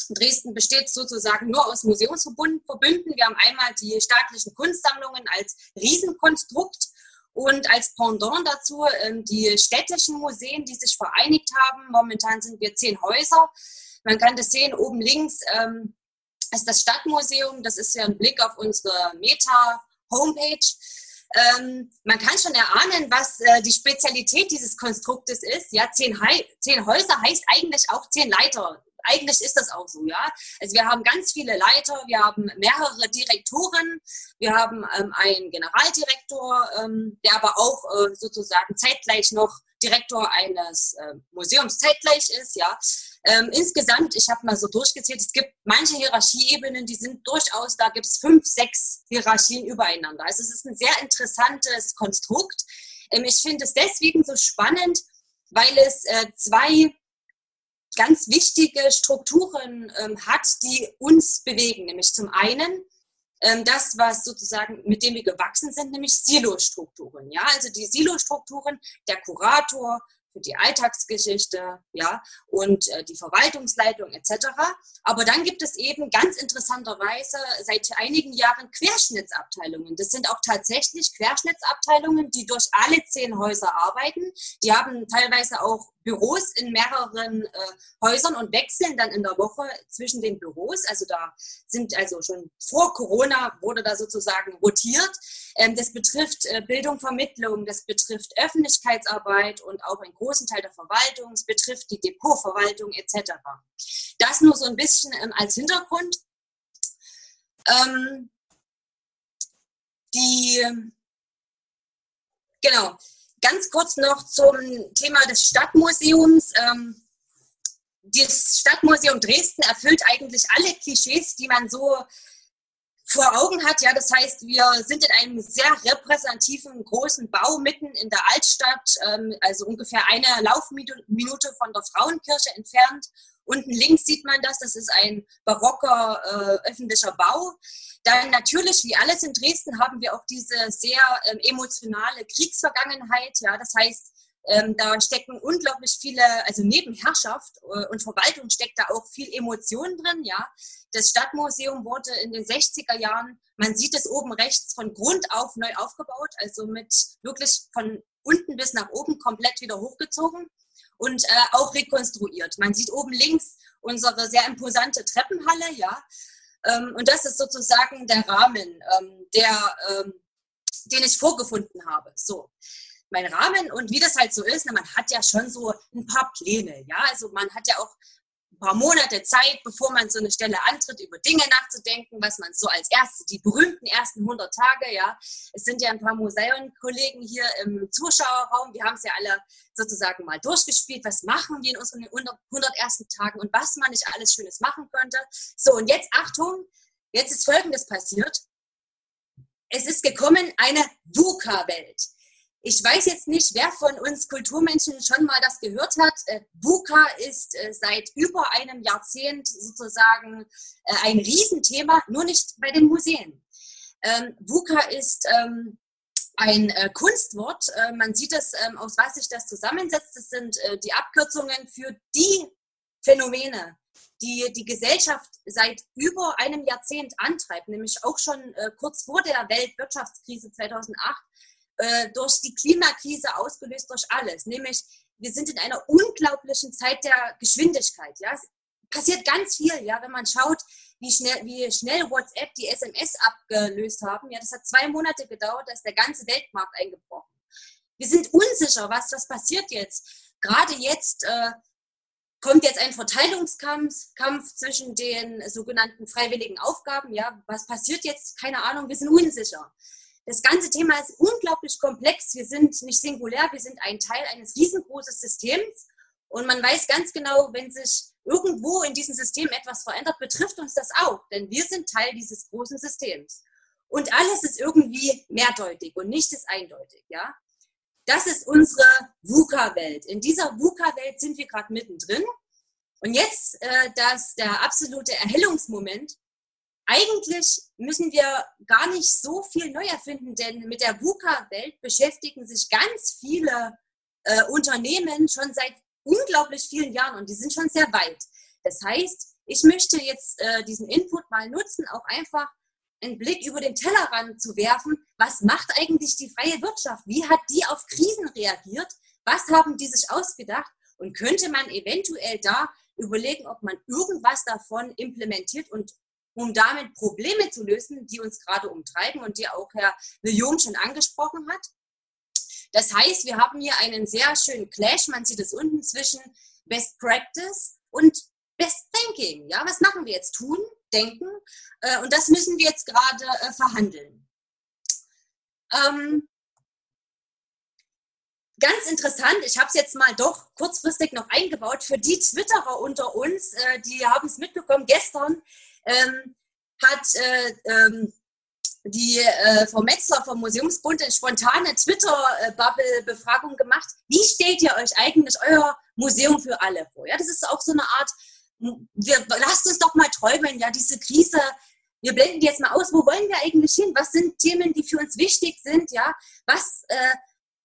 Dresden besteht sozusagen nur aus Museumsverbünden. Wir haben einmal die staatlichen Kunstsammlungen als Riesenkonstrukt und als Pendant dazu ähm, die städtischen Museen, die sich vereinigt haben. Momentan sind wir zehn Häuser. Man kann das sehen, oben links ähm, ist das Stadtmuseum. Das ist ja ein Blick auf unsere Meta-Homepage. Ähm, man kann schon erahnen, was äh, die Spezialität dieses Konstruktes ist. Ja, zehn, zehn Häuser heißt eigentlich auch zehn Leiter eigentlich ist das auch so, ja. Also wir haben ganz viele Leiter, wir haben mehrere Direktoren, wir haben ähm, einen Generaldirektor, ähm, der aber auch äh, sozusagen zeitgleich noch Direktor eines äh, Museums zeitgleich ist, ja. Ähm, insgesamt, ich habe mal so durchgezählt, es gibt manche Hierarchieebenen, die sind durchaus, da gibt es fünf, sechs Hierarchien übereinander. Also es ist ein sehr interessantes Konstrukt. Ähm, ich finde es deswegen so spannend, weil es äh, zwei ganz wichtige Strukturen ähm, hat, die uns bewegen. Nämlich zum einen ähm, das, was sozusagen, mit dem wir gewachsen sind, nämlich Silo-Strukturen. Ja, also die Silo-Strukturen, der Kurator, für die Alltagsgeschichte, ja, und äh, die Verwaltungsleitung etc. Aber dann gibt es eben ganz interessanterweise seit einigen Jahren Querschnittsabteilungen. Das sind auch tatsächlich Querschnittsabteilungen, die durch alle zehn Häuser arbeiten. Die haben teilweise auch Büros in mehreren äh, Häusern und wechseln dann in der Woche zwischen den Büros. Also da sind also schon vor Corona wurde da sozusagen rotiert. Ähm, das betrifft äh, Bildung, Vermittlung, das betrifft Öffentlichkeitsarbeit und auch einen großen Teil der Verwaltung. Es betrifft die Depotverwaltung etc. Das nur so ein bisschen ähm, als Hintergrund. Ähm, die, genau, ganz kurz noch zum Thema des Stadtmuseums. Ähm, das Stadtmuseum Dresden erfüllt eigentlich alle Klischees, die man so vor Augen hat. Ja, das heißt, wir sind in einem sehr repräsentativen großen Bau mitten in der Altstadt, ähm, also ungefähr eine Laufminute von der Frauenkirche entfernt. Unten links sieht man das, das ist ein barocker äh, öffentlicher Bau. Dann natürlich, wie alles in Dresden, haben wir auch diese sehr ähm, emotionale Kriegsvergangenheit. Ja, das heißt, ähm, da stecken unglaublich viele, also neben Herrschaft äh, und Verwaltung steckt da auch viel Emotion drin. Ja, das Stadtmuseum wurde in den 60er Jahren, man sieht es oben rechts, von Grund auf neu aufgebaut, also mit wirklich von unten bis nach oben komplett wieder hochgezogen und äh, auch rekonstruiert. Man sieht oben links unsere sehr imposante Treppenhalle, ja. Ähm, und das ist sozusagen der Rahmen, ähm, der, ähm, den ich vorgefunden habe. So, mein Rahmen und wie das halt so ist, na, man hat ja schon so ein paar Pläne, ja. Also man hat ja auch paar Monate Zeit, bevor man so eine Stelle antritt, über Dinge nachzudenken, was man so als erste, die berühmten ersten 100 Tage, ja. Es sind ja ein paar Museumkollegen hier im Zuschauerraum, wir haben es ja alle sozusagen mal durchgespielt, was machen wir in unseren 100 ersten Tagen und was man nicht alles Schönes machen könnte. So, und jetzt Achtung, jetzt ist Folgendes passiert. Es ist gekommen eine VUCA-Welt. Ich weiß jetzt nicht, wer von uns Kulturmenschen schon mal das gehört hat. Äh, VUCA ist äh, seit über einem Jahrzehnt sozusagen äh, ein Riesenthema, nur nicht bei den Museen. Ähm, VUCA ist ähm, ein Kunstwort. man sieht es, ähm, aus was sich das zusammensetzt. Das sind die Abkürzungen für die Phänomene, die die Gesellschaft seit über einem Jahrzehnt antreibt, nämlich auch schon kurz vor der Weltwirtschaftskrise 2008 äh, durch die Klimakrise ausgelöst durch alles. Nämlich, wir sind in einer unglaublichen Zeit der Geschwindigkeit. Ja? Es passiert ganz viel, ja, wenn man schaut, wie schnell, wie schnell WhatsApp die SMS abgelöst haben. Ja, das hat zwei Monate gedauert, da ist der ganze Weltmarkt eingebrochen. Wir sind unsicher, was, was passiert jetzt. Gerade jetzt äh, kommt jetzt ein Verteilungskampf Kampf zwischen den sogenannten freiwilligen Aufgaben. Ja, was passiert jetzt? Keine Ahnung, wir sind unsicher. Das ganze Thema ist unglaublich komplex. Wir sind nicht singulär, wir sind ein Teil eines riesengroßen Systems. Und man weiß ganz genau, wenn sich irgendwo in diesem System etwas verändert, betrifft uns das auch. Denn wir sind Teil dieses großen Systems. Und alles ist irgendwie mehrdeutig und nichts ist eindeutig. Ja? Das ist unsere VUCA-Welt. In dieser VUCA-Welt sind wir gerade mittendrin. Und jetzt äh, das, der absolute Erhellungsmoment. Eigentlich müssen wir gar nicht so viel neu erfinden, denn mit der VUCA-Welt beschäftigen sich ganz viele äh, Unternehmen schon seit unglaublich vielen Jahren und die sind schon sehr weit. Das heißt, ich möchte jetzt äh, diesen Input mal nutzen, auch einfach einen Blick über den Tellerrand zu werfen. Was macht eigentlich die freie Wirtschaft? Wie hat die auf Krisen reagiert? Was haben die sich ausgedacht? Und könnte man eventuell da überlegen, ob man irgendwas davon implementiert und um damit Probleme zu lösen, die uns gerade umtreiben und die auch Herr Guillaume schon angesprochen hat. Das heißt, wir haben hier einen sehr schönen Clash, man sieht es unten zwischen Best Practice und Best Thinking. Ja, was machen wir jetzt? Tun, denken äh, und das müssen wir jetzt gerade äh, verhandeln. Ähm, ganz interessant, ich habe es jetzt mal doch kurzfristig noch eingebaut, für die Twitterer unter uns, äh, die haben es mitbekommen, gestern ähm, hat äh, ähm, die äh, Frau Metzler vom Museumsbund eine spontane Twitter-Bubble-Befragung gemacht. Wie stellt ihr euch eigentlich euer Museum für alle vor? Ja, das ist auch so eine Art, wir, lasst uns doch mal träumen, ja, diese Krise, wir blenden die jetzt mal aus, wo wollen wir eigentlich hin? Was sind Themen, die für uns wichtig sind, ja? Was, äh,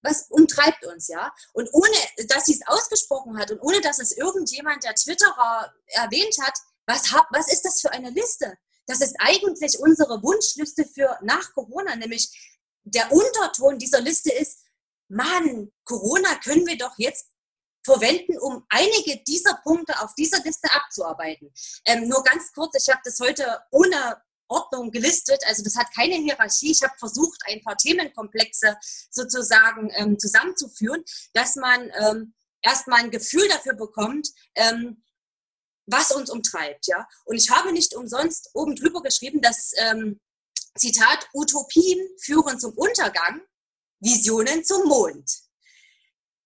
was umtreibt uns, ja? Und ohne, dass sie es ausgesprochen hat und ohne, dass es irgendjemand, der Twitterer erwähnt hat, was, was ist das für eine Liste? Das ist eigentlich unsere Wunschliste für nach Corona, nämlich der Unterton dieser Liste ist, Mann, Corona können wir doch jetzt verwenden, um einige dieser Punkte auf dieser Liste abzuarbeiten. Ähm, nur ganz kurz, ich habe das heute ohne Ordnung gelistet, also das hat keine Hierarchie. Ich habe versucht, ein paar Themenkomplexe sozusagen ähm, zusammenzuführen, dass man ähm, erstmal ein Gefühl dafür bekommt, ähm, was uns umtreibt. Ja? Und ich habe nicht umsonst oben drüber geschrieben, dass ähm, Zitat, Utopien führen zum Untergang, Visionen zum Mond.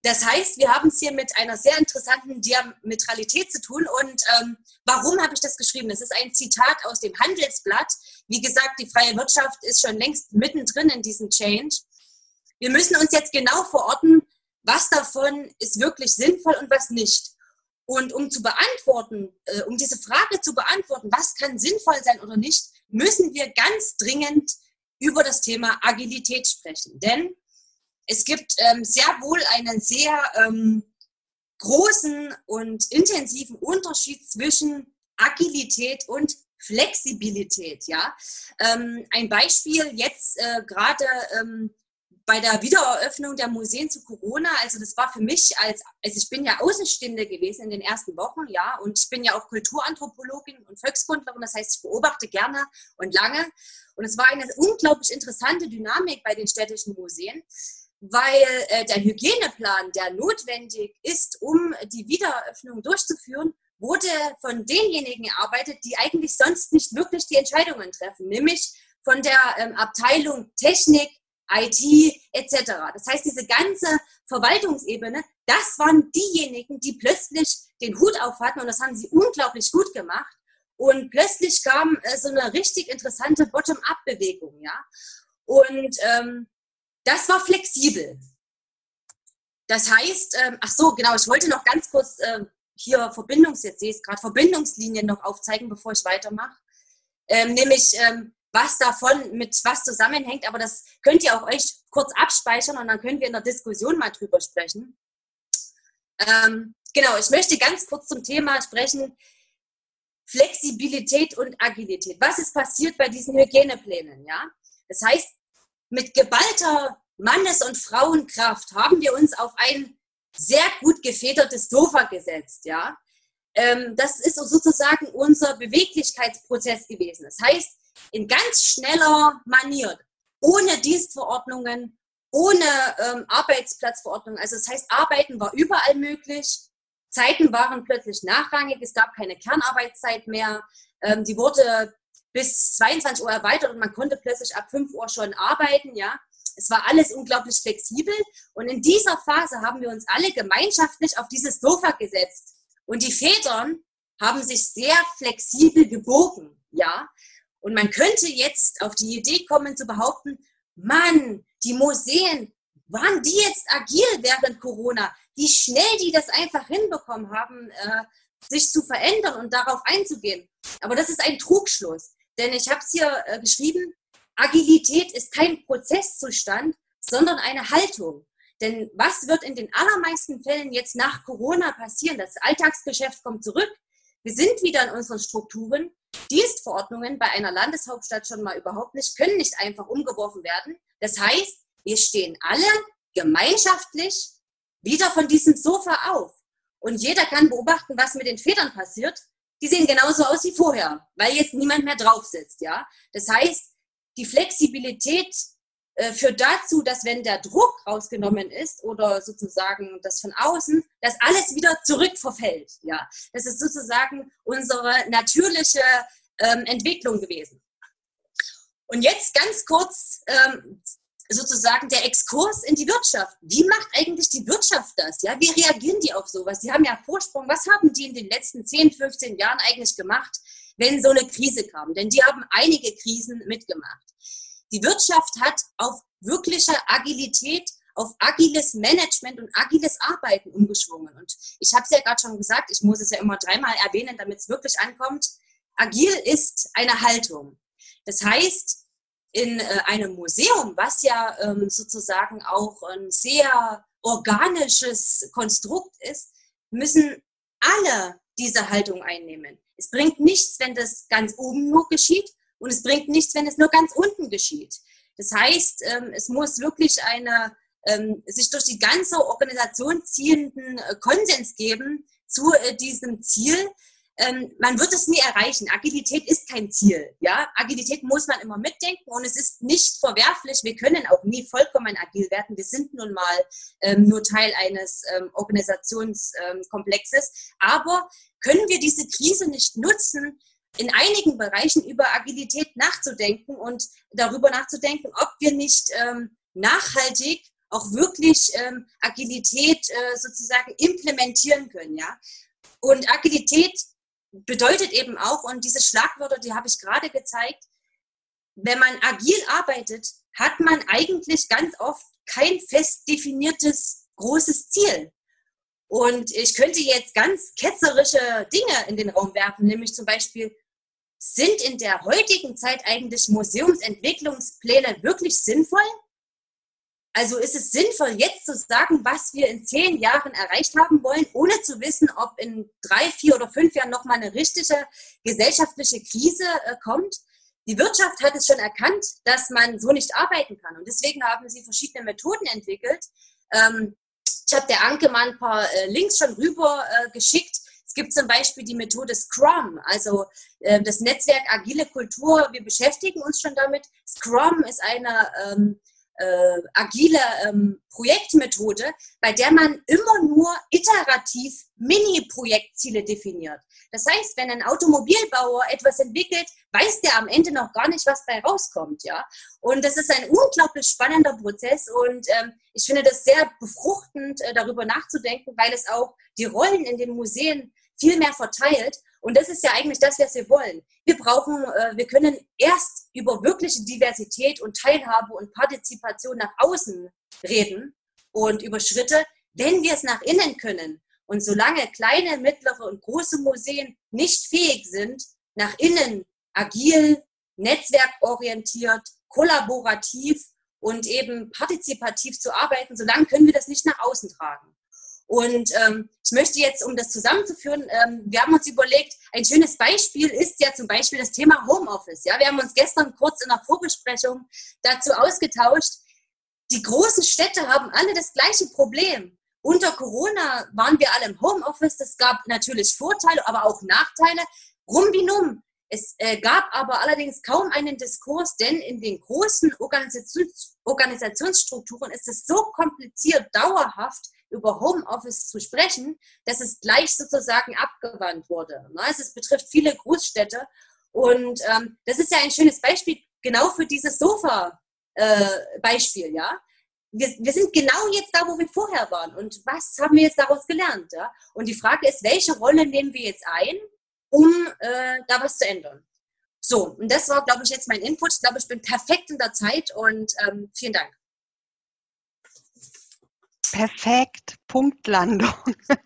Das heißt, wir haben es hier mit einer sehr interessanten Diametralität zu tun. Und ähm, warum habe ich das geschrieben? Das ist ein Zitat aus dem Handelsblatt. Wie gesagt, die freie Wirtschaft ist schon längst mittendrin in diesem Change. Wir müssen uns jetzt genau verorten, was davon ist wirklich sinnvoll und was nicht. Und um zu beantworten, äh, um diese Frage zu beantworten, was kann sinnvoll sein oder nicht, müssen wir ganz dringend über das Thema Agilität sprechen. Denn es gibt ähm, sehr wohl einen sehr ähm, großen und intensiven Unterschied zwischen Agilität und Flexibilität. Ja? Ähm, ein Beispiel jetzt äh, gerade ähm, bei der Wiedereröffnung der Museen zu Corona, also das war für mich als, also ich bin ja Außenstehende gewesen in den ersten Wochen, ja, und ich bin ja auch Kulturanthropologin und Volkskundlerin, das heißt, ich beobachte gerne und lange. Und es war eine unglaublich interessante Dynamik bei den städtischen Museen, weil äh, der Hygieneplan, der notwendig ist, um die Wiedereröffnung durchzuführen, wurde von denjenigen erarbeitet, die eigentlich sonst nicht wirklich die Entscheidungen treffen, nämlich von der ähm, Abteilung Technik, IT etc. Das heißt, diese ganze Verwaltungsebene, das waren diejenigen, die plötzlich den Hut auf hatten und das haben sie unglaublich gut gemacht. Und plötzlich kam äh, so eine richtig interessante Bottom-up-Bewegung, ja. Und ähm, das war flexibel. Das heißt, ähm, ach so, genau, ich wollte noch ganz kurz äh, hier Verbindungs, jetzt sehe ich gerade, Verbindungslinien noch aufzeigen, bevor ich weitermache. Ähm, nämlich, ähm, was davon mit was zusammenhängt, aber das könnt ihr auch euch kurz abspeichern und dann können wir in der Diskussion mal drüber sprechen. Ähm, genau, ich möchte ganz kurz zum Thema sprechen, Flexibilität und Agilität. Was ist passiert bei diesen Hygieneplänen? Ja? Das heißt, mit geballter Mannes- und Frauenkraft haben wir uns auf ein sehr gut gefedertes Sofa gesetzt. Ja? Ähm, das ist sozusagen unser Beweglichkeitsprozess gewesen. Das heißt, in ganz schneller Manier, ohne Dienstverordnungen, ohne ähm, Arbeitsplatzverordnungen. Also das heißt, Arbeiten war überall möglich. Zeiten waren plötzlich nachrangig. Es gab keine Kernarbeitszeit mehr. Ähm, die wurde bis 22 Uhr erweitert und man konnte plötzlich ab 5 Uhr schon arbeiten. Ja, es war alles unglaublich flexibel. Und in dieser Phase haben wir uns alle gemeinschaftlich auf dieses Sofa gesetzt. Und die Vätern haben sich sehr flexibel gebogen. Ja, und man könnte jetzt auf die Idee kommen zu behaupten, Mann, die Museen, waren die jetzt agil während Corona? Wie schnell die das einfach hinbekommen haben, äh, sich zu verändern und darauf einzugehen. Aber das ist ein Trugschluss, denn ich habe es hier äh, geschrieben, Agilität ist kein Prozesszustand, sondern eine Haltung. Denn was wird in den allermeisten Fällen jetzt nach Corona passieren? Das Alltagsgeschäft kommt zurück. Wir sind wieder in unseren Strukturen. Dienstverordnungen bei einer Landeshauptstadt schon mal überhaupt nicht, können nicht einfach umgeworfen werden. Das heißt, wir stehen alle gemeinschaftlich wieder von diesem Sofa auf. Und jeder kann beobachten, was mit den Federn passiert. Die sehen genauso aus wie vorher, weil jetzt niemand mehr drauf sitzt. Ja? Das heißt, die Flexibilität äh, führt dazu, dass wenn der Druck rausgenommen ist oder sozusagen das von außen, dass alles wieder zurückverfällt. Ja? Das ist sozusagen unsere natürliche ähm, Entwicklung gewesen. Und jetzt ganz kurz ähm, sozusagen der Exkurs in die Wirtschaft. Wie macht eigentlich die Wirtschaft das? Ja, wie reagieren die auf sowas? Die haben ja Vorsprung. Was haben die in den letzten 10, 15 Jahren eigentlich gemacht, wenn so eine Krise kam? Denn die haben einige Krisen mitgemacht. Die Wirtschaft hat auf wirkliche Agilität, auf agiles Management und agiles Arbeiten umgeschwungen. Und ich habe es ja gerade schon gesagt, ich muss es ja immer dreimal erwähnen, damit es wirklich ankommt. Agil ist eine Haltung. Das heißt, in äh, einem Museum, was ja ähm, sozusagen auch ein sehr organisches Konstrukt ist, müssen alle diese Haltung einnehmen. Es bringt nichts, wenn das ganz oben nur geschieht und es bringt nichts, wenn es nur ganz unten geschieht. Das heißt, ähm, es muss wirklich eine ähm, sich durch die ganze Organisation ziehenden äh, Konsens geben zu äh, diesem Ziel, ähm, man wird es nie erreichen. Agilität ist kein Ziel. Ja? Agilität muss man immer mitdenken und es ist nicht verwerflich. Wir können auch nie vollkommen agil werden. Wir sind nun mal nur Teil eines Organisationskomplexes. Aber können wir diese Krise nicht nutzen, in einigen Bereichen über Agilität nachzudenken und darüber nachzudenken, ob wir nicht ähm, nachhaltig auch wirklich ähm, Agilität äh, sozusagen implementieren können, ja. Und Agilität bedeutet eben auch, und diese Schlagwörter, die habe ich gerade gezeigt, wenn man agil arbeitet, hat man eigentlich ganz oft kein fest definiertes großes Ziel. Und ich könnte jetzt ganz ketzerische Dinge in den Raum werfen, nämlich zum Beispiel, sind in der heutigen Zeit eigentlich Museumsentwicklungspläne wirklich sinnvoll? Also ist es sinnvoll, jetzt zu sagen, was wir in zehn Jahren erreicht haben wollen, ohne zu wissen, ob in drei, vier oder fünf Jahren nochmal eine richtige gesellschaftliche Krise äh, kommt? Die Wirtschaft hat es schon erkannt, dass man so nicht arbeiten kann. Und deswegen haben sie verschiedene Methoden entwickelt. Ähm, ich habe der Anke mal ein paar äh, Links schon rüber äh, geschickt. Es gibt zum Beispiel die Methode Scrum, also äh, das Netzwerk Agile Kultur. Wir beschäftigen uns schon damit. Scrum ist eine ähm, äh, agile ähm, Projektmethode, bei der man immer nur iterativ Mini-Projektziele definiert. Das heißt, wenn ein Automobilbauer etwas entwickelt, weiß der am Ende noch gar nicht, was bei rauskommt, ja. Und das ist ein unglaublich spannender Prozess und ähm, ich finde das sehr befruchtend, äh, darüber nachzudenken, weil es auch die Rollen in den Museen viel mehr verteilt und das ist ja eigentlich das, was wir wollen. Wir brauchen, äh, wir können erst über wirkliche Diversität und Teilhabe und Partizipation nach außen reden und über Schritte, wenn wir es nach innen können. Und solange kleine, mittlere und große Museen nicht fähig sind, nach innen agil, netzwerkorientiert, kollaborativ und eben partizipativ zu arbeiten, solange können wir das nicht nach außen tragen. Und ähm, ich möchte jetzt, um das zusammenzuführen, ähm, wir haben uns überlegt, ein schönes Beispiel ist ja zum Beispiel das Thema Homeoffice. Ja, wir haben uns gestern kurz in der Vorbesprechung dazu ausgetauscht. Die großen Städte haben alle das gleiche Problem. Unter Corona waren wir alle im Homeoffice. Es gab natürlich Vorteile, aber auch Nachteile. Rum wie numm. Es äh, gab aber allerdings kaum einen Diskurs, denn in den großen Organisations Organisationsstrukturen ist es so kompliziert, dauerhaft über Homeoffice zu sprechen, dass es gleich sozusagen abgewandt wurde. Ne? Es betrifft viele Großstädte und ähm, das ist ja ein schönes Beispiel genau für dieses Sofa-Beispiel, äh, ja. Wir, wir, sind genau jetzt da, wo wir vorher waren. Und was haben wir jetzt daraus gelernt? Ja? Und die Frage ist, welche Rolle nehmen wir jetzt ein, um äh, da was zu ändern? So, und das war, glaube ich, jetzt mein Input. Ich glaube, ich bin perfekt in der Zeit und ähm, vielen Dank. Perfekt, Punktlandung. <laughs>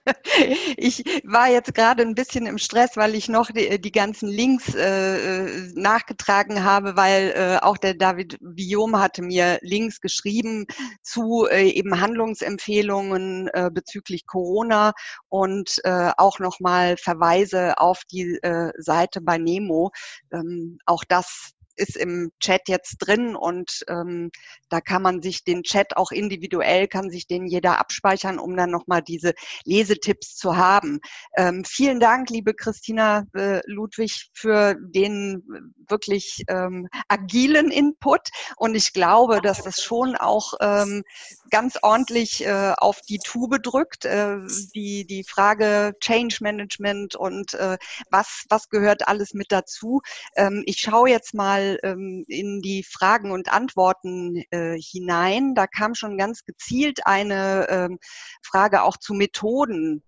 Ich war jetzt gerade ein bisschen im Stress, weil ich noch die, die ganzen Links äh, äh nachgetragen habe, weil äh, auch der David Viom hatte mir Links geschrieben zu äh, eben Handlungsempfehlungen äh, bezüglich Corona und äh, auch nochmal Verweise auf die Seite bei Nemo. Ähm, auch das ist im Chat jetzt drin und ähm, da kann man sich den Chat auch individuell, kann sich den jeder abspeichern, um dann nochmal diese Lesetipps zu haben. Ähm, vielen Dank, liebe Christina äh, Ludwig, für den wirklich ähm, agilen Input und ich glaube, dass das schon auch ähm, ganz ordentlich äh, auf die Tube drückt, äh, die, die Frage Change Management und äh, was, was gehört alles mit dazu. Ähm, ich schaue jetzt mal ähm, in die Fragen und Antworten äh, hinein. Da kam schon ganz gezielt eine ähm, Frage auch zu Methoden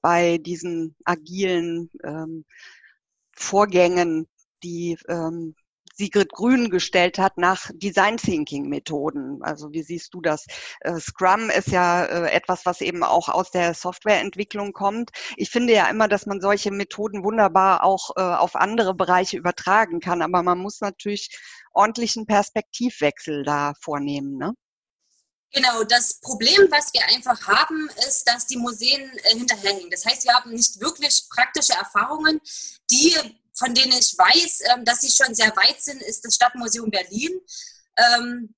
bei diesen agilen ähm, Vorgängen, die ähm, Sigrid Grün gestellt hat nach Design Thinking Methoden. Also wie siehst du das? Äh, Scrum ist ja äh, etwas, was eben auch aus der Softwareentwicklung kommt. Ich finde ja immer, dass man solche Methoden wunderbar auch äh, auf andere Bereiche übertragen kann, aber man muss natürlich ordentlichen Perspektivwechsel da vornehmen. Ne? Genau, das Problem, was wir einfach haben, ist, dass die Museen hinterherhängen. Das heißt, wir haben nicht wirklich praktische Erfahrungen, die von denen ich weiß, ähm, dass sie schon sehr weit sind, ist das Stadtmuseum Berlin. Ähm,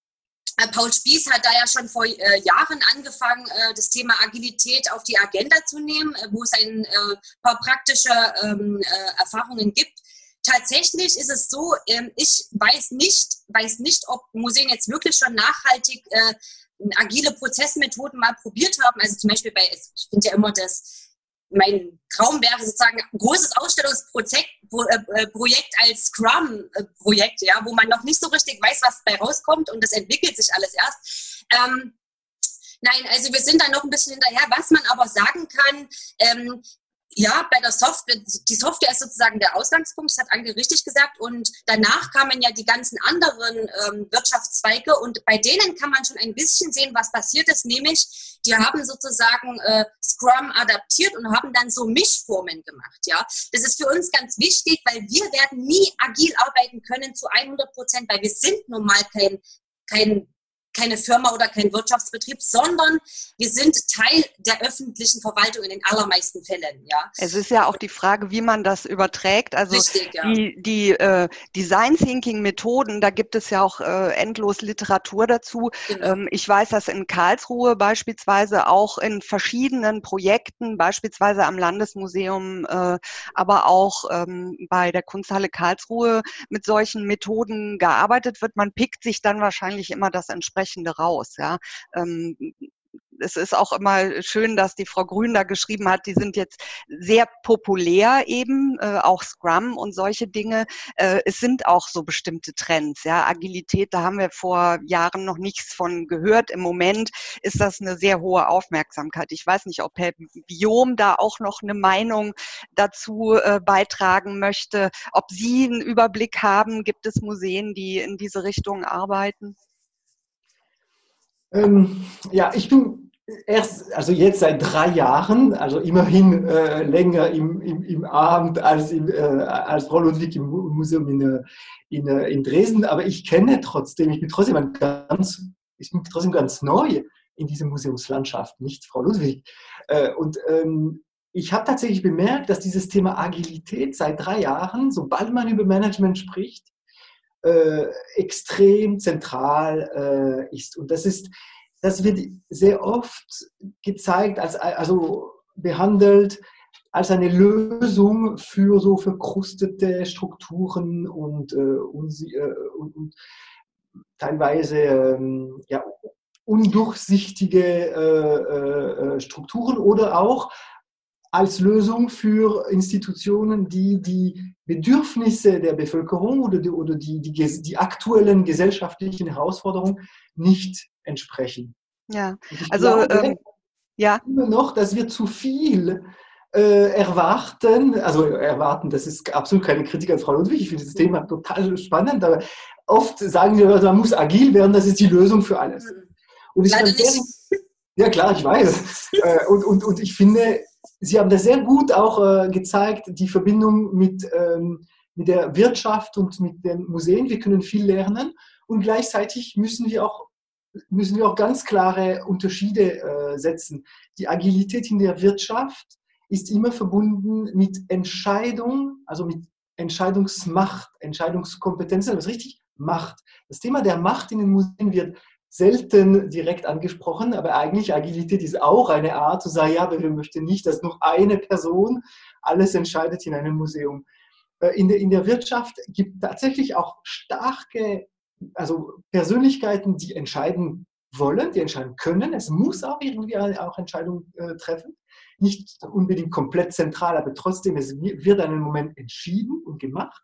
äh, Paul Spieß hat da ja schon vor äh, Jahren angefangen, äh, das Thema Agilität auf die Agenda zu nehmen, wo es ein paar praktische ähm, Erfahrungen gibt. Tatsächlich ist es so, ich weiß nicht, weiß nicht, ob Museen jetzt wirklich schon nachhaltig agile Prozessmethoden mal probiert haben. Also zum Beispiel bei, ich finde ja immer das mein Traum wäre sozusagen ein großes Ausstellungsprojekt äh, äh, als Scrum-Projekt, ja, wo man noch nicht so richtig weiß, was dabei rauskommt und das entwickelt sich alles erst. Ähm, Nein, also wir sind da noch ein bisschen hinterher. Was man aber sagen kann, ähm, ja, bei der Software, die Software ist sozusagen der Ausgangspunkt, das hat Anke richtig gesagt. Und danach kamen ja die ganzen anderen ähm, Wirtschaftszweige und bei denen kann man schon ein bisschen sehen, was passiert ist, nämlich die haben sozusagen äh, Scrum adaptiert und haben dann so Mischformen gemacht. Ja, das ist für uns ganz wichtig, weil wir werden nie agil arbeiten können zu 100 Prozent, weil wir sind nun mal kein kein keine Firma oder kein Wirtschaftsbetrieb, sondern wir sind Teil der öffentlichen Verwaltung in den allermeisten Fällen. Ja. Es ist ja auch die Frage, wie man das überträgt. Also Richtig, ja. die, die äh, Design Thinking Methoden, da gibt es ja auch äh, endlos Literatur dazu. Genau. Ähm, ich weiß, dass in Karlsruhe beispielsweise auch in verschiedenen Projekten, beispielsweise am Landesmuseum, äh, aber auch ähm, bei der Kunsthalle Karlsruhe mit solchen Methoden gearbeitet wird. Man pickt sich dann wahrscheinlich immer das entsprechende Entsprechende raus. Ja. Ähm, es ist auch immer schön, dass die Frau Grün da geschrieben hat, die sind jetzt sehr populär eben, äh, auch Scrum und solche Dinge. Äh, es sind auch so bestimmte Trends. Ja, Agilität, da haben wir vor Jahren noch nichts von gehört. Im Moment ist das eine sehr hohe Aufmerksamkeit. Ich weiß nicht, ob Herr Biom da auch noch eine Meinung dazu äh, beitragen möchte, ob Sie einen Überblick haben. Gibt es Museen, die in diese Richtung arbeiten? Ähm, ja, ich bin erst, also jetzt seit drei Jahren, also immerhin äh, länger im, im, im Abend als, äh, als Frau Ludwig im Museum in, äh, in, äh, in Dresden, aber ich kenne trotzdem, ich bin trotzdem ganz, ich bin trotzdem ganz neu in dieser Museumslandschaft, nicht Frau Ludwig. Äh, und ähm, ich habe tatsächlich bemerkt, dass dieses Thema Agilität seit drei Jahren, sobald man über Management spricht, äh, extrem zentral äh, ist. Und das ist, das wird sehr oft gezeigt, als, also behandelt als eine Lösung für so verkrustete Strukturen und, äh, äh, und, und teilweise ähm, ja, undurchsichtige äh, äh, Strukturen oder auch als Lösung für Institutionen, die die Bedürfnisse der Bevölkerung oder die, oder die, die, die aktuellen gesellschaftlichen Herausforderungen nicht entsprechen. Ja, also glaube, ähm, ja. Immer noch, dass wir zu viel äh, erwarten, also erwarten, das ist absolut keine Kritik an Frau Ludwig, ich finde das Thema total spannend, aber oft sagen wir, man muss agil werden, das ist die Lösung für alles. Und Leider nicht. Ja, klar, ich weiß. <laughs> Äh, und, und, und ich finde, Sie haben das sehr gut auch äh, gezeigt, die Verbindung mit, ähm, mit der Wirtschaft und mit den Museen. Wir können viel lernen und gleichzeitig müssen wir auch, müssen wir auch ganz klare Unterschiede äh, setzen. Die Agilität in der Wirtschaft ist immer verbunden mit Entscheidung, also mit Entscheidungsmacht, Entscheidungskompetenz, das richtig Macht. Das Thema der Macht in den Museen wird selten direkt angesprochen, aber eigentlich Agilität ist auch eine Art zu sagen, ja, aber wir möchten nicht, dass nur eine Person alles entscheidet in einem Museum. Äh, in der, in der Wirtschaft gibt es tatsächlich auch starke, also Persönlichkeiten, die entscheiden wollen, die entscheiden können. Es muss auch irgendwie auch Entscheidungen äh, treffen. Nicht unbedingt komplett zentral, aber trotzdem, es wird einen Moment entschieden und gemacht.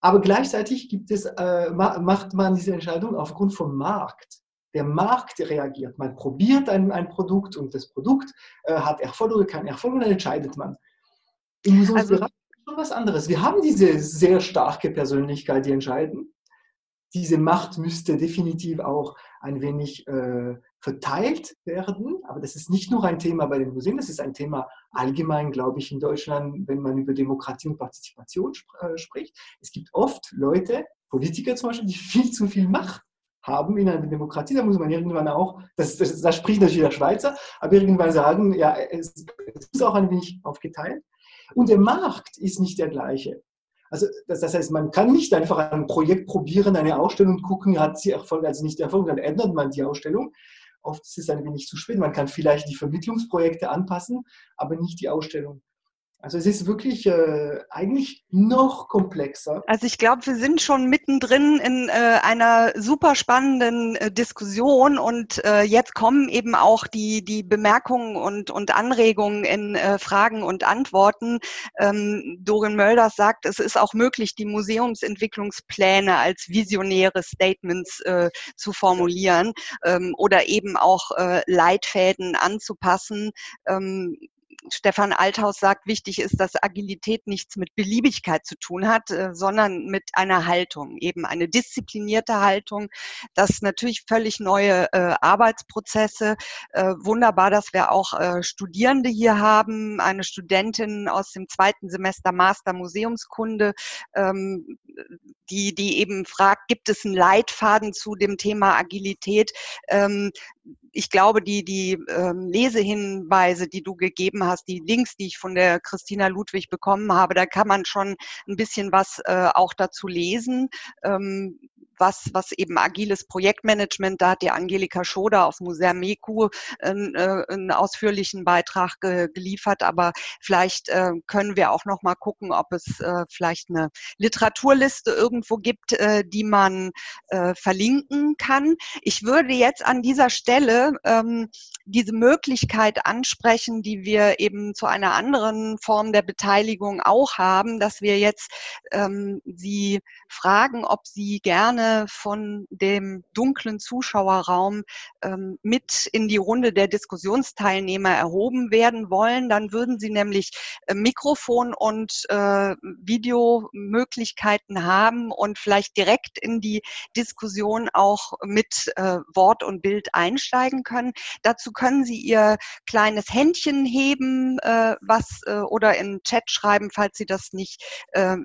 Aber gleichzeitig gibt es, äh, macht man diese Entscheidung aufgrund vom Markt. Der Markt reagiert. Man probiert ein, ein Produkt und das Produkt äh, hat Erfolg oder keinen Erfolg und dann entscheidet man. In unserem also, Bereich ist schon was anderes. Wir haben diese sehr starke Persönlichkeit, die entscheiden. Diese Macht müsste definitiv auch ein wenig äh, verteilt werden. Aber das ist nicht nur ein Thema bei den Museen, das ist ein Thema allgemein, glaube ich, in Deutschland, wenn man über Demokratie und Partizipation sp äh, spricht. Es gibt oft Leute, Politiker zum Beispiel, die viel zu viel Macht haben in einer Demokratie. Da muss man irgendwann auch, das, das, das spricht natürlich der Schweizer, aber irgendwann sagen, ja, es, es ist auch ein wenig aufgeteilt. Und der Markt ist nicht der gleiche. Also das, das, heißt, man kann nicht einfach ein Projekt probieren, eine Ausstellung gucken, hat sie Erfolg, also nicht Erfolg, dann ändert man die Ausstellung. Oft ist es ein wenig zu spät. Man kann vielleicht die Vermittlungsprojekte anpassen, aber nicht die Ausstellung. Also es ist wirklich äh, eigentlich noch komplexer. Also ich glaube, wir sind schon mittendrin in äh, einer super spannenden äh, Diskussion und äh, jetzt kommen eben auch die, die Bemerkungen und, und Anregungen in äh, Fragen und Antworten. Ähm, Dorin Mölders sagt, es ist auch möglich, die Museumsentwicklungspläne als visionäre Statements äh, zu formulieren ähm, oder eben auch äh, Leitfäden anzupassen. Ähm, Stefan Althaus sagt, wichtig ist, dass Agilität nichts mit Beliebigkeit zu tun hat, äh, sondern mit einer Haltung, eben eine disziplinierte Haltung. Das natürlich völlig neue äh, Arbeitsprozesse. Äh, wunderbar, dass wir auch äh, Studierende hier haben, eine Studentin aus dem zweiten Semester Master Museumskunde, ähm, die, die eben fragt, gibt es einen Leitfaden zu dem Thema Agilität? Ähm, ich glaube, die, die ähm, Lesehinweise, die du gegeben hast, die Links, die ich von der Christina Ludwig bekommen habe, da kann man schon ein bisschen was äh, auch dazu lesen. Ähm, was, was eben agiles Projektmanagement, da hat die Angelika Schoder auf Museum Meku einen, äh, einen ausführlichen Beitrag ge geliefert, aber vielleicht äh, können wir auch noch mal gucken, ob es äh, vielleicht eine Literaturliste irgendwo gibt, äh, die man äh, verlinken kann. Ich würde jetzt an dieser Stelle ähm, diese Möglichkeit ansprechen, die wir eben zu einer anderen Form der Beteiligung auch haben, dass wir jetzt ähm, Sie fragen, ob Sie gerne von dem dunklen Zuschauerraum ähm, mit in die Runde der Diskussionsteilnehmer erhoben werden wollen. Dann würden Sie nämlich äh, Mikrofon und äh, Videomöglichkeiten haben und vielleicht direkt in die Diskussion auch mit äh, Wort und Bild einsteigen können. Dazu können Sie Ihr kleines Händchen heben, äh, was äh, oder in Chat schreiben, falls Sie das nicht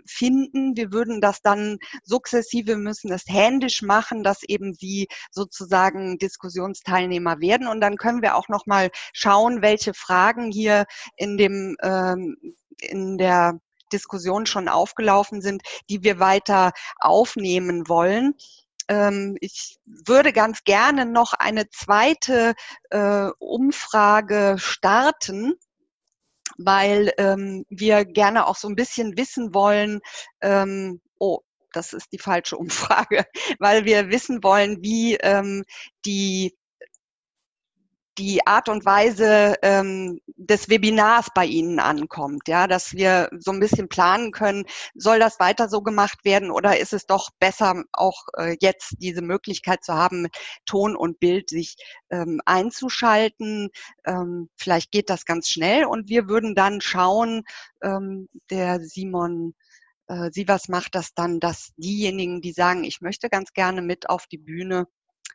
finden. Wir würden das dann sukzessive müssen das händisch machen, dass eben sie sozusagen Diskussionsteilnehmer werden. Und dann können wir auch noch mal schauen, welche Fragen hier in dem ähm, in der Diskussion schon aufgelaufen sind, die wir weiter aufnehmen wollen ähm, ich würde ganz gerne noch eine zweite äh, Umfrage starten, weil ähm, wir gerne auch so ein bisschen wissen wollen, ähm, oh, das ist die falsche Umfrage, <laughs> weil wir wissen wollen, wie ähm, die die Art und Weise ähm, des Webinars bei Ihnen ankommt, ja, dass wir so ein bisschen planen können, soll das weiter so gemacht werden oder ist es doch besser, auch äh, jetzt diese Möglichkeit zu haben, Ton und Bild sich ähm, einzuschalten. Ähm, vielleicht geht das ganz schnell und wir würden dann schauen, ähm, der Simon äh, sie was macht das dann, dass diejenigen, die sagen, ich möchte ganz gerne mit auf die Bühne,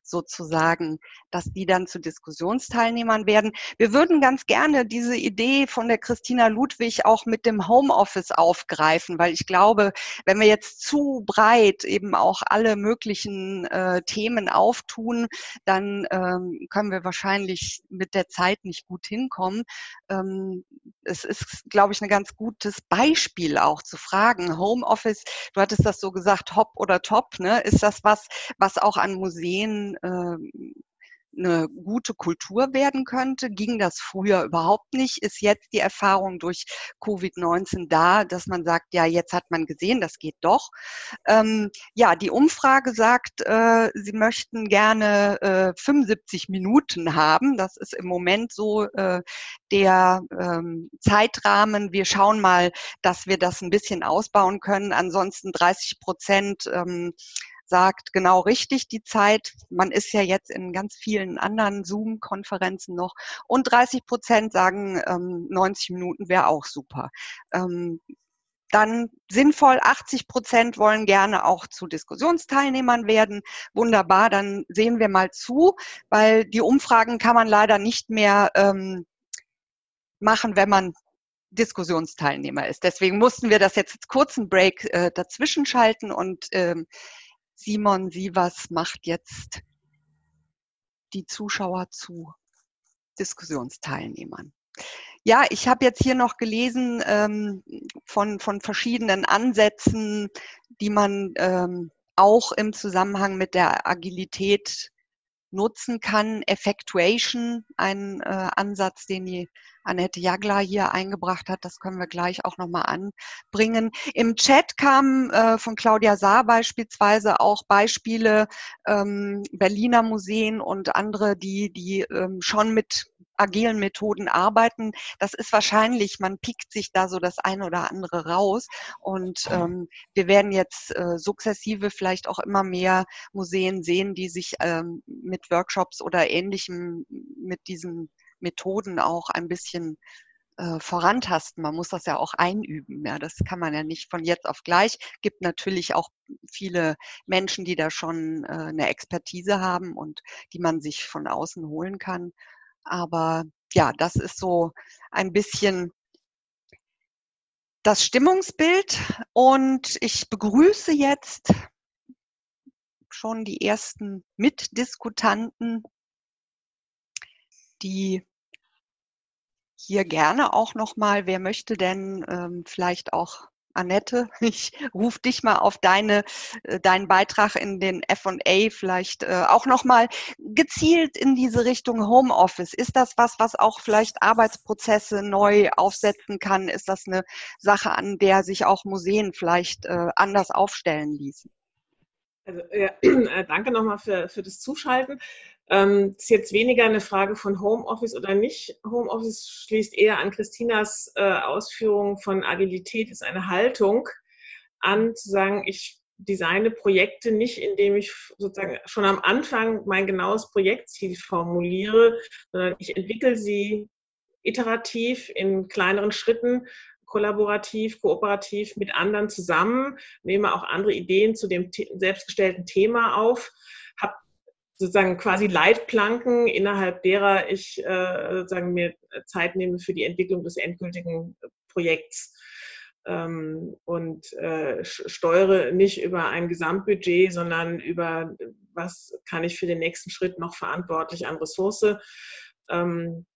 sozusagen, dass die dann zu Diskussionsteilnehmern werden. Wir würden ganz gerne diese Idee von der Christina Ludwig auch mit dem Homeoffice aufgreifen, weil ich glaube, wenn wir jetzt zu breit eben auch alle möglichen äh, Themen auftun, dann ähm, können wir wahrscheinlich mit der Zeit nicht gut hinkommen. Ähm, es ist, glaube ich, ein ganz gutes Beispiel auch zu fragen. Homeoffice, du hattest das so gesagt, hopp oder top, ne? Ist das was, was auch an Museen äh, eine gute Kultur werden könnte. Ging das früher überhaupt nicht? Ist jetzt die Erfahrung durch Covid-19 da, dass man sagt, ja, jetzt hat man gesehen, das geht doch. Ähm, ja, die Umfrage sagt, äh, sie möchten gerne äh, 75 Minuten haben. Das ist im Moment so äh, der ähm, Zeitrahmen. Wir schauen mal, dass wir das ein bisschen ausbauen können. Ansonsten 30 Prozent ähm, sagt genau richtig die Zeit. Man ist ja jetzt in ganz vielen anderen Zoom-Konferenzen noch. Und 30 Prozent sagen, ähm, 90 Minuten wäre auch super. Ähm, dann sinnvoll, 80 Prozent wollen gerne auch zu Diskussionsteilnehmern werden. Wunderbar, dann sehen wir mal zu, weil die Umfragen kann man leider nicht mehr ähm, machen, wenn man Diskussionsteilnehmer ist. Deswegen mussten wir das jetzt kurzen Break äh, dazwischen schalten und ähm, Simon Sievers macht jetzt die Zuschauer zu Diskussionsteilnehmern. Ja, ich habe jetzt hier noch gelesen ähm, von, von verschiedenen Ansätzen, die man ähm, auch im Zusammenhang mit der Agilität nutzen kann. Effectuation, ein äh, Ansatz, den die Annette Jagler hier eingebracht hat. Das können wir gleich auch nochmal anbringen. Im Chat kamen äh, von Claudia Saar beispielsweise auch Beispiele ähm, Berliner Museen und andere, die, die ähm, schon mit agilen Methoden arbeiten. Das ist wahrscheinlich, man piekt sich da so das eine oder andere raus. Und ähm, wir werden jetzt äh, sukzessive vielleicht auch immer mehr Museen sehen, die sich ähm, mit Workshops oder ähnlichem, mit diesen Methoden auch ein bisschen äh, vorantasten. Man muss das ja auch einüben. Ja, das kann man ja nicht von jetzt auf gleich. Gibt natürlich auch viele Menschen, die da schon äh, eine Expertise haben und die man sich von außen holen kann. Aber ja, das ist so ein bisschen das Stimmungsbild. Und ich begrüße jetzt schon die ersten Mitdiskutanten, die hier gerne auch noch mal, wer möchte denn ähm, vielleicht auch Annette, <laughs> ich rufe dich mal auf deine, äh, deinen Beitrag in den F&A vielleicht äh, auch nochmal gezielt in diese Richtung Homeoffice. Ist das was, was auch vielleicht Arbeitsprozesse neu aufsetzen kann? Ist das eine Sache, an der sich auch Museen vielleicht äh, anders aufstellen ließen? Also, ja, <clears throat> äh, danke nochmal für, für das Zuschalten. Ähm, ist jetzt weniger eine Frage von Homeoffice oder nicht. Homeoffice schließt eher an Christinas äh, Ausführungen von Agilität, ist eine Haltung an, zu sagen, ich designe Projekte nicht, indem ich sozusagen schon am Anfang mein genaues Projektziel formuliere, sondern ich entwickle sie iterativ in kleineren Schritten kollaborativ, kooperativ mit anderen zusammen, nehme auch andere Ideen zu dem selbstgestellten Thema auf sozusagen quasi Leitplanken, innerhalb derer ich äh, sozusagen mir Zeit nehme für die Entwicklung des endgültigen Projekts. Ähm, und äh, steuere nicht über ein Gesamtbudget, sondern über was kann ich für den nächsten Schritt noch verantwortlich an Ressource ähm,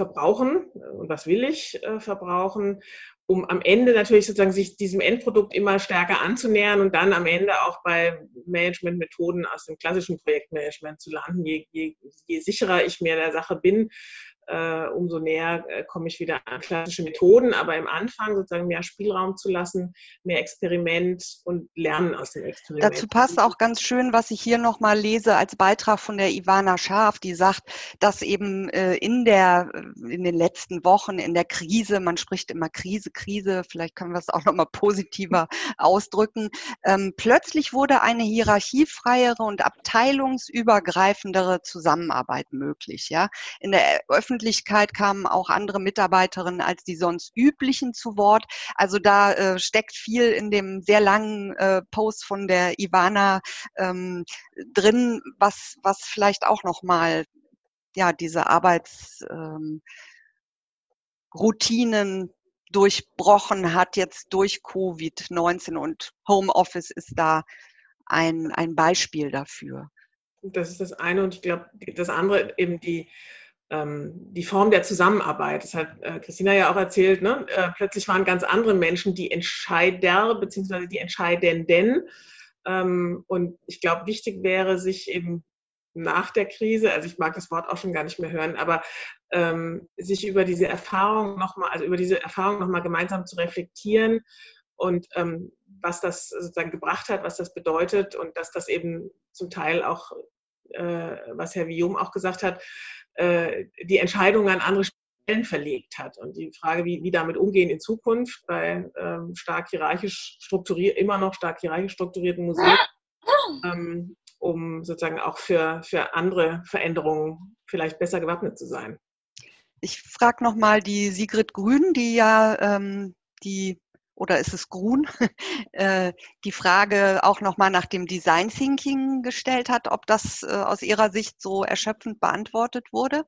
verbrauchen und was will ich äh, verbrauchen um am Ende natürlich sozusagen sich diesem Endprodukt immer stärker anzunähern und dann am Ende auch bei Managementmethoden aus dem klassischen Projektmanagement zu landen. Je, je, je sicherer ich mir der Sache bin, äh, umso näher äh, komme ich wieder an klassische Methoden, aber im Anfang sozusagen mehr Spielraum zu lassen, mehr Experiment und Lernen aus dem Experiment. Dazu passt auch ganz schön, was ich hier nochmal lese als Beitrag von der Ivana Scharf, die sagt, dass eben äh, in der, äh, in den letzten Wochen, in der Krise, man spricht immer Krise, Krise, vielleicht können wir es auch nochmal positiver <laughs> ausdrücken, ähm, plötzlich wurde eine hierarchiefreiere und abteilungsübergreifendere Zusammenarbeit möglich, ja. In der Öffentlichkeit Öffentlichkeit kamen auch andere Mitarbeiterinnen als die sonst üblichen zu Wort. Also da äh, steckt viel in dem sehr langen äh, Post von der Ivana ähm, drin, was, was vielleicht auch nochmal ja, diese Arbeitsroutinen ähm, durchbrochen hat jetzt durch Covid-19 und Homeoffice ist da ein, ein Beispiel dafür. Das ist das eine und ich glaube, das andere eben die, die Form der Zusammenarbeit. Das hat äh, Christina ja auch erzählt. Ne? Äh, plötzlich waren ganz andere Menschen die Entscheider bzw. die Entscheidenden. Ähm, und ich glaube, wichtig wäre, sich eben nach der Krise, also ich mag das Wort auch schon gar nicht mehr hören, aber ähm, sich über diese Erfahrung nochmal, also über diese Erfahrung nochmal gemeinsam zu reflektieren und ähm, was das sozusagen gebracht hat, was das bedeutet und dass das eben zum Teil auch, äh, was Herr Vium auch gesagt hat, äh, die Entscheidung an andere Stellen verlegt hat. Und die Frage, wie, wie damit umgehen in Zukunft bei ähm, stark hierarchisch strukturiert, immer noch stark hierarchisch strukturierten Museen, ähm, um sozusagen auch für, für andere Veränderungen vielleicht besser gewappnet zu sein. Ich frage nochmal die Sigrid Grün, die ja ähm, die oder ist es Grun, <laughs> äh, die Frage auch nochmal nach dem Design Thinking gestellt hat, ob das äh, aus Ihrer Sicht so erschöpfend beantwortet wurde?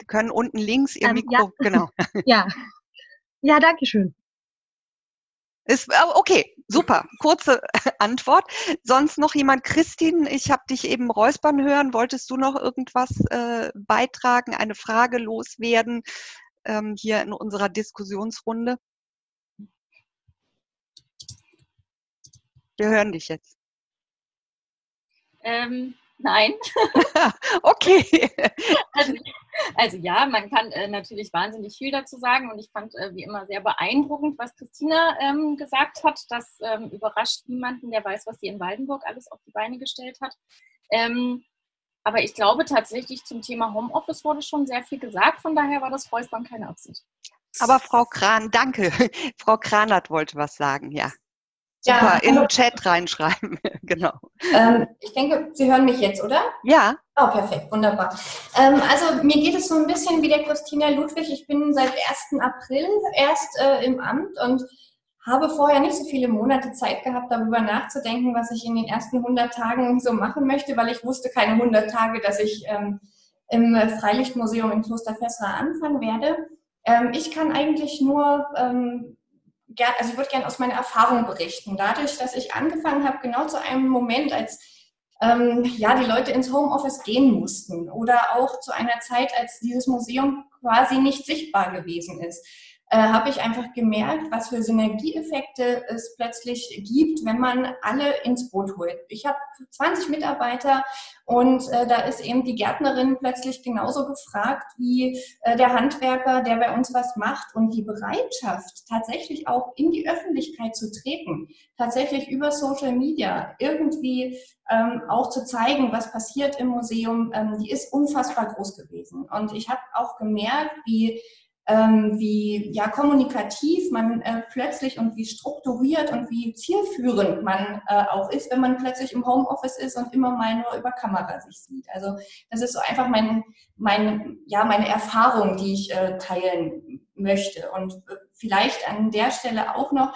Sie können unten links Ihr ähm, Mikro, ja. genau. <laughs> Ja. ja, danke schön. Ist, okay, super. Kurze <laughs> Antwort. Sonst noch jemand? Christine, ich habe dich eben räuspern hören. Wolltest du noch irgendwas äh, beitragen, eine Frage loswerden ähm, hier in unserer Diskussionsrunde? Wir hören dich jetzt. Ähm, nein. <laughs> okay. Also, also, ja, man kann äh, natürlich wahnsinnig viel dazu sagen und ich fand äh, wie immer sehr beeindruckend, was Christina ähm, gesagt hat. Das ähm, überrascht niemanden, der weiß, was sie in Waldenburg alles auf die Beine gestellt hat. Ähm, aber ich glaube tatsächlich zum Thema Homeoffice wurde schon sehr viel gesagt, von daher war das Räuspern keine Absicht. Aber Frau Kran, danke. <laughs> Frau Kranert wollte was sagen, ja. Super, ja, in den Chat reinschreiben, <laughs> genau. Ähm, ich denke, Sie hören mich jetzt, oder? Ja. Oh, perfekt, wunderbar. Ähm, also mir geht es so ein bisschen wie der Christina Ludwig. Ich bin seit 1. April erst äh, im Amt und habe vorher nicht so viele Monate Zeit gehabt, darüber nachzudenken, was ich in den ersten 100 Tagen so machen möchte, weil ich wusste keine 100 Tage, dass ich ähm, im Freilichtmuseum in Klosterfessra anfangen werde. Ähm, ich kann eigentlich nur ähm, also ich würde gerne aus meiner Erfahrung berichten. Dadurch, dass ich angefangen habe, genau zu einem Moment, als ähm, ja, die Leute ins Homeoffice gehen mussten oder auch zu einer Zeit, als dieses Museum quasi nicht sichtbar gewesen ist äh, habe ich einfach gemerkt, was für Synergieeffekte es plötzlich gibt, wenn man alle ins Boot holt. Ich habe 20 Mitarbeiter und äh, da ist eben die Gärtnerin plötzlich genauso gefragt wie äh, der Handwerker, der bei uns was macht. Und die Bereitschaft, tatsächlich auch in die Öffentlichkeit zu treten, tatsächlich über Social Media irgendwie ähm, auch zu zeigen, was passiert im Museum, ähm, die ist unfassbar groß gewesen. Und ich habe auch gemerkt, wie ähm, wie ja, kommunikativ man äh, plötzlich und wie strukturiert und wie zielführend man äh, auch ist, wenn man plötzlich im Homeoffice ist und immer mal nur über Kamera sich sieht. Also das ist so einfach mein, mein, ja, meine Erfahrung, die ich äh, teilen möchte. Und äh, vielleicht an der Stelle auch noch,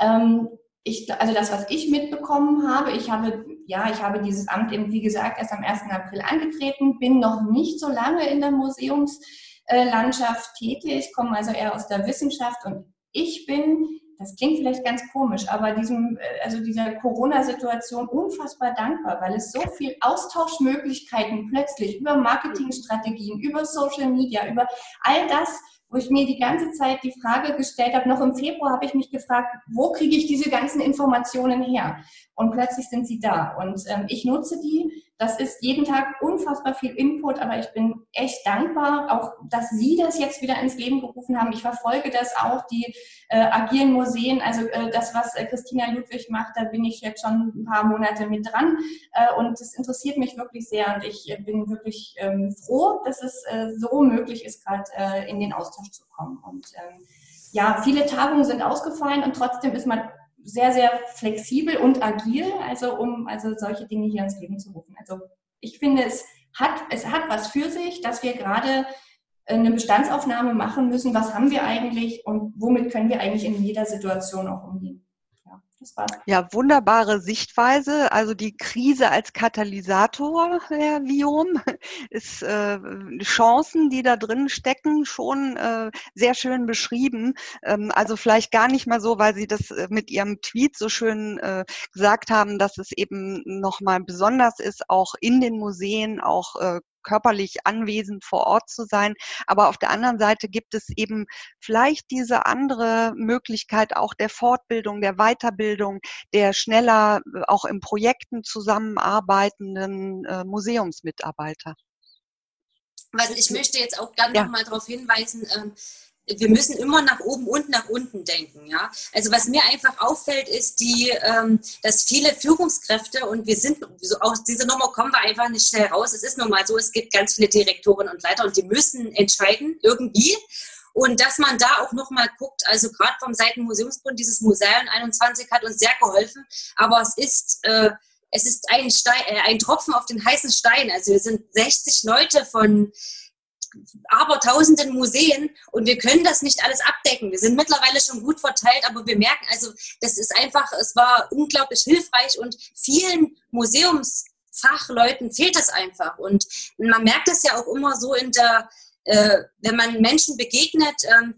ähm, ich, also das, was ich mitbekommen habe, ich habe, ja, ich habe dieses Amt eben, wie gesagt, erst am 1. April angetreten, bin noch nicht so lange in der Museums- Landschaft tätig, komme also eher aus der Wissenschaft und ich bin, das klingt vielleicht ganz komisch, aber diesem, äh, also dieser Corona-Situation unfassbar dankbar, weil es so viel Austauschmöglichkeiten plötzlich über Marketingstrategien, über Social Media, über all das wo ich mir die ganze Zeit die Frage gestellt habe, noch im Februar habe ich mich gefragt, wo kriege ich diese ganzen Informationen her? Und plötzlich sind sie da. Und ähm, ich nutze die. Das ist jeden Tag unfassbar viel Input, aber ich bin echt dankbar, auch dass Sie das jetzt wieder ins Leben gerufen haben. Ich verfolge das auch, die äh, agilen Museen, also äh, das, was äh, Christina Ludwig macht, da bin ich jetzt schon ein paar Monate mit dran. Äh, und das interessiert mich wirklich sehr und ich äh, bin wirklich ähm, froh, dass es äh, so möglich ist, gerade in den Austausch zu kommen. Und ähm, ja, viele Tagungen sind ausgefallen und trotzdem ist man sehr, sehr flexibel und agil, also um also solche Dinge hier ins Leben zu rufen. Also ich finde es hat, es hat was für sich, dass wir gerade eine Bestandsaufnahme machen müssen. Was haben wir eigentlich und womit können wir eigentlich in jeder Situation auch umgehen? Ja, wunderbare Sichtweise. Also die Krise als Katalysator, Herr Viom, <laughs> ist äh, Chancen, die da drin stecken, schon äh, sehr schön beschrieben. Ähm, also vielleicht gar nicht mal so, weil Sie das äh, mit Ihrem Tweet so schön äh, gesagt haben, dass es eben nochmal besonders ist, auch in den Museen, auch äh, körperlich anwesend vor Ort zu sein. Aber auf der anderen Seite gibt es eben vielleicht diese andere Möglichkeit auch der Fortbildung, der Weiterbildung, der schneller äh, auch in Projekten zusammenarbeitenden äh, Museumsmitarbeiter. Also ich möchte jetzt auch gerne ja. noch mal darauf hinweisen, ähm, wir müssen immer nach oben und nach unten denken. Ja? Also was mir einfach auffällt, ist, die, ähm, dass viele Führungskräfte, und wir sind, so aus dieser Nummer kommen wir einfach nicht schnell raus. Es ist nun mal so, es gibt ganz viele Direktoren und Leiter und die müssen entscheiden irgendwie. Und dass man da auch nochmal guckt, also gerade vom Seitenmuseumsbund, dieses Museum 21 hat uns sehr geholfen, aber es ist... Äh, es ist ein, Stein, äh, ein Tropfen auf den heißen Stein. Also wir sind 60 Leute von aber tausenden Museen und wir können das nicht alles abdecken. Wir sind mittlerweile schon gut verteilt, aber wir merken, also das ist einfach, es war unglaublich hilfreich und vielen Museumsfachleuten fehlt es einfach. Und man merkt es ja auch immer so in der, äh, wenn man Menschen begegnet, ähm,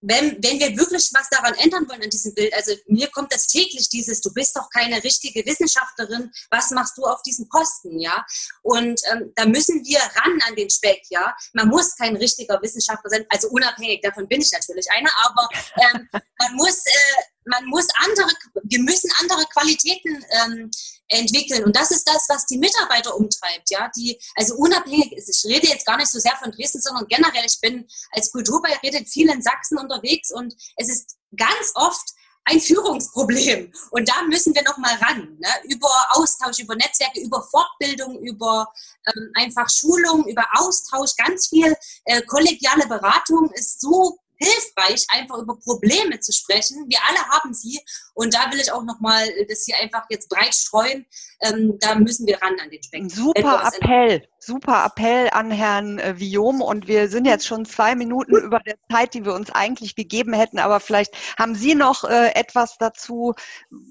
wenn, wenn wir wirklich was daran ändern wollen an diesem Bild, also mir kommt das täglich dieses, du bist doch keine richtige Wissenschaftlerin, was machst du auf diesem Posten, ja? Und ähm, da müssen wir ran an den Speck, ja? Man muss kein richtiger Wissenschaftler sein, also unabhängig davon bin ich natürlich einer, aber ähm, man muss äh, man muss andere, wir müssen andere Qualitäten ähm, entwickeln. Und das ist das, was die Mitarbeiter umtreibt, ja, die, also unabhängig ist. Ich rede jetzt gar nicht so sehr von Dresden, sondern generell, ich bin als Kulturbeirätin viel in Sachsen unterwegs und es ist ganz oft ein Führungsproblem. Und da müssen wir nochmal ran. Ne? Über Austausch, über Netzwerke, über Fortbildung, über ähm, einfach Schulung, über Austausch, ganz viel äh, kollegiale Beratung ist so hilfreich, einfach über Probleme zu sprechen. Wir alle haben sie und da will ich auch nochmal das hier einfach jetzt breit streuen. Ähm, da müssen wir ran an den Speck. Super Appell, super Appell an Herrn äh, Viom und wir sind jetzt schon zwei Minuten über der Zeit, die wir uns eigentlich gegeben hätten, aber vielleicht haben Sie noch äh, etwas dazu,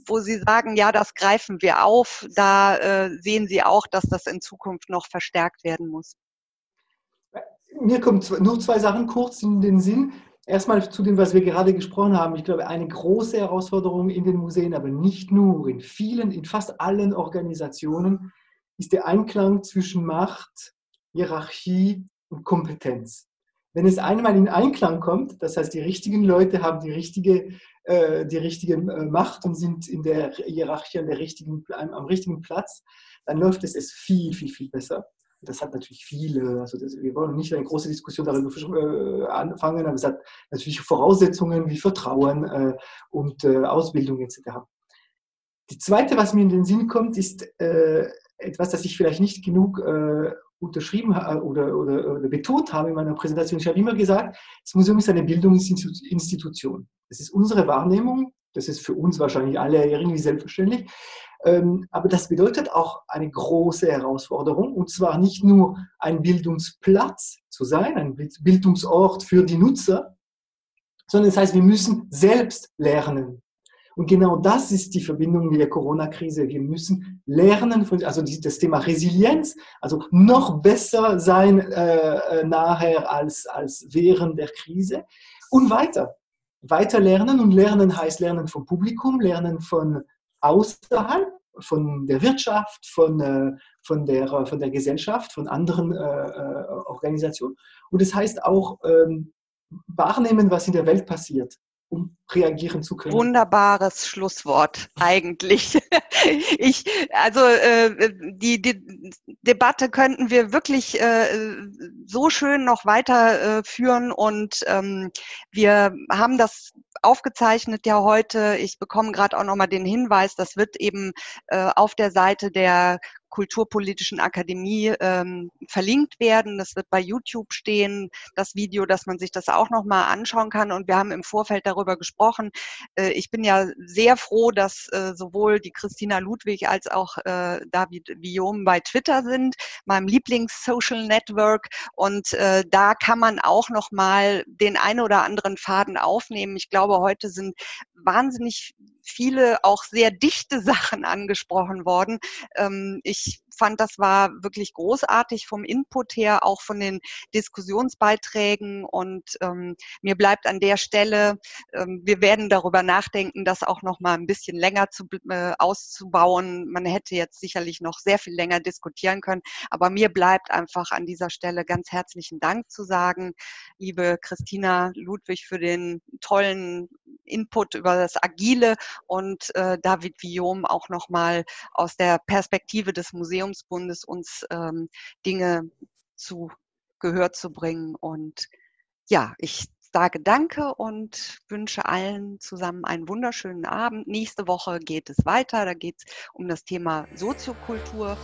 wo Sie sagen, ja, das greifen wir auf. Da äh, sehen Sie auch, dass das in Zukunft noch verstärkt werden muss. Mir kommen nur zwei Sachen kurz in den Sinn. Erstmal zu dem, was wir gerade gesprochen haben. Ich glaube, eine große Herausforderung in den Museen, aber nicht nur, in vielen, in fast allen Organisationen, ist der Einklang zwischen Macht, Hierarchie und Kompetenz. Wenn es einmal in Einklang kommt, das heißt, die richtigen Leute haben die richtige, äh, die richtige äh, Macht und sind in der Hierarchie an der richtigen, am richtigen Platz, dann läuft es, es viel, viel, viel besser das hat natürlich viele, also das, wir wollen nicht eine große Diskussion darüber äh, anfangen, aber es hat natürlich Voraussetzungen wie Vertrauen äh, und äh, Ausbildung etc. Die zweite, was mir in den Sinn kommt, ist äh, etwas, das ich vielleicht nicht genug äh, unterschrieben oder, oder, oder, betont habe in meiner Präsentation. Ich habe immer gesagt, das Museum ist eine Bildungsinstitution. Das ist unsere Wahrnehmung, das ist für uns wahrscheinlich alle irgendwie selbstverständlich. Ähm, aber das bedeutet auch eine große Herausforderung, und zwar nicht nur ein Bildungsplatz zu sein, ein Bildungsort für die Nutzer, sondern das heißt, wir müssen selbst lernen. Und genau das ist die Verbindung mit der Corona-Krise. Wir müssen lernen, also das Thema Resilienz, also noch besser sein äh, äh, nachher als, als während der Krise und weiter. Weiter lernen und lernen heißt lernen vom Publikum, lernen von außerhalb von der Wirtschaft, von, äh, von, der, von der Gesellschaft, von anderen äh, äh, Organisationen. Und das heißt auch ähm, wahrnehmen, was in der Welt passiert um reagieren zu können. Wunderbares Schlusswort eigentlich. <laughs> Ich, also äh, die, die Debatte könnten wir wirklich äh, so schön noch weiter äh, führen und ähm, wir haben das aufgezeichnet ja heute. Ich bekomme gerade auch nochmal den Hinweis, das wird eben äh, auf der Seite der Kulturpolitischen Akademie ähm, verlinkt werden. Das wird bei YouTube stehen, das Video, dass man sich das auch nochmal anschauen kann. Und wir haben im Vorfeld darüber gesprochen. Äh, ich bin ja sehr froh, dass äh, sowohl die Christina Ludwig als auch äh, David Guillaume bei Twitter sind, meinem Lieblings-Social Network. Und äh, da kann man auch nochmal den ein oder anderen Faden aufnehmen. Ich glaube, heute sind wahnsinnig viele auch sehr dichte Sachen angesprochen worden. Ähm, ich fand, das war wirklich großartig vom Input her, auch von den Diskussionsbeiträgen. Und ähm, mir bleibt an der Stelle, ähm, wir werden darüber nachdenken, das auch noch mal ein bisschen länger zu, äh, auszubauen. Man hätte jetzt sicherlich noch sehr viel länger diskutieren können. Aber mir bleibt einfach an dieser Stelle ganz herzlichen Dank zu sagen, liebe Christina Ludwig, für den tollen Input über das Agile und äh, David Guillaume auch nochmal aus der Perspektive des Museumsbundes uns ähm, Dinge zu Gehör zu bringen. Und ja, ich sage Danke und wünsche allen zusammen einen wunderschönen Abend. Nächste Woche geht es weiter. Da geht es um das Thema Soziokultur.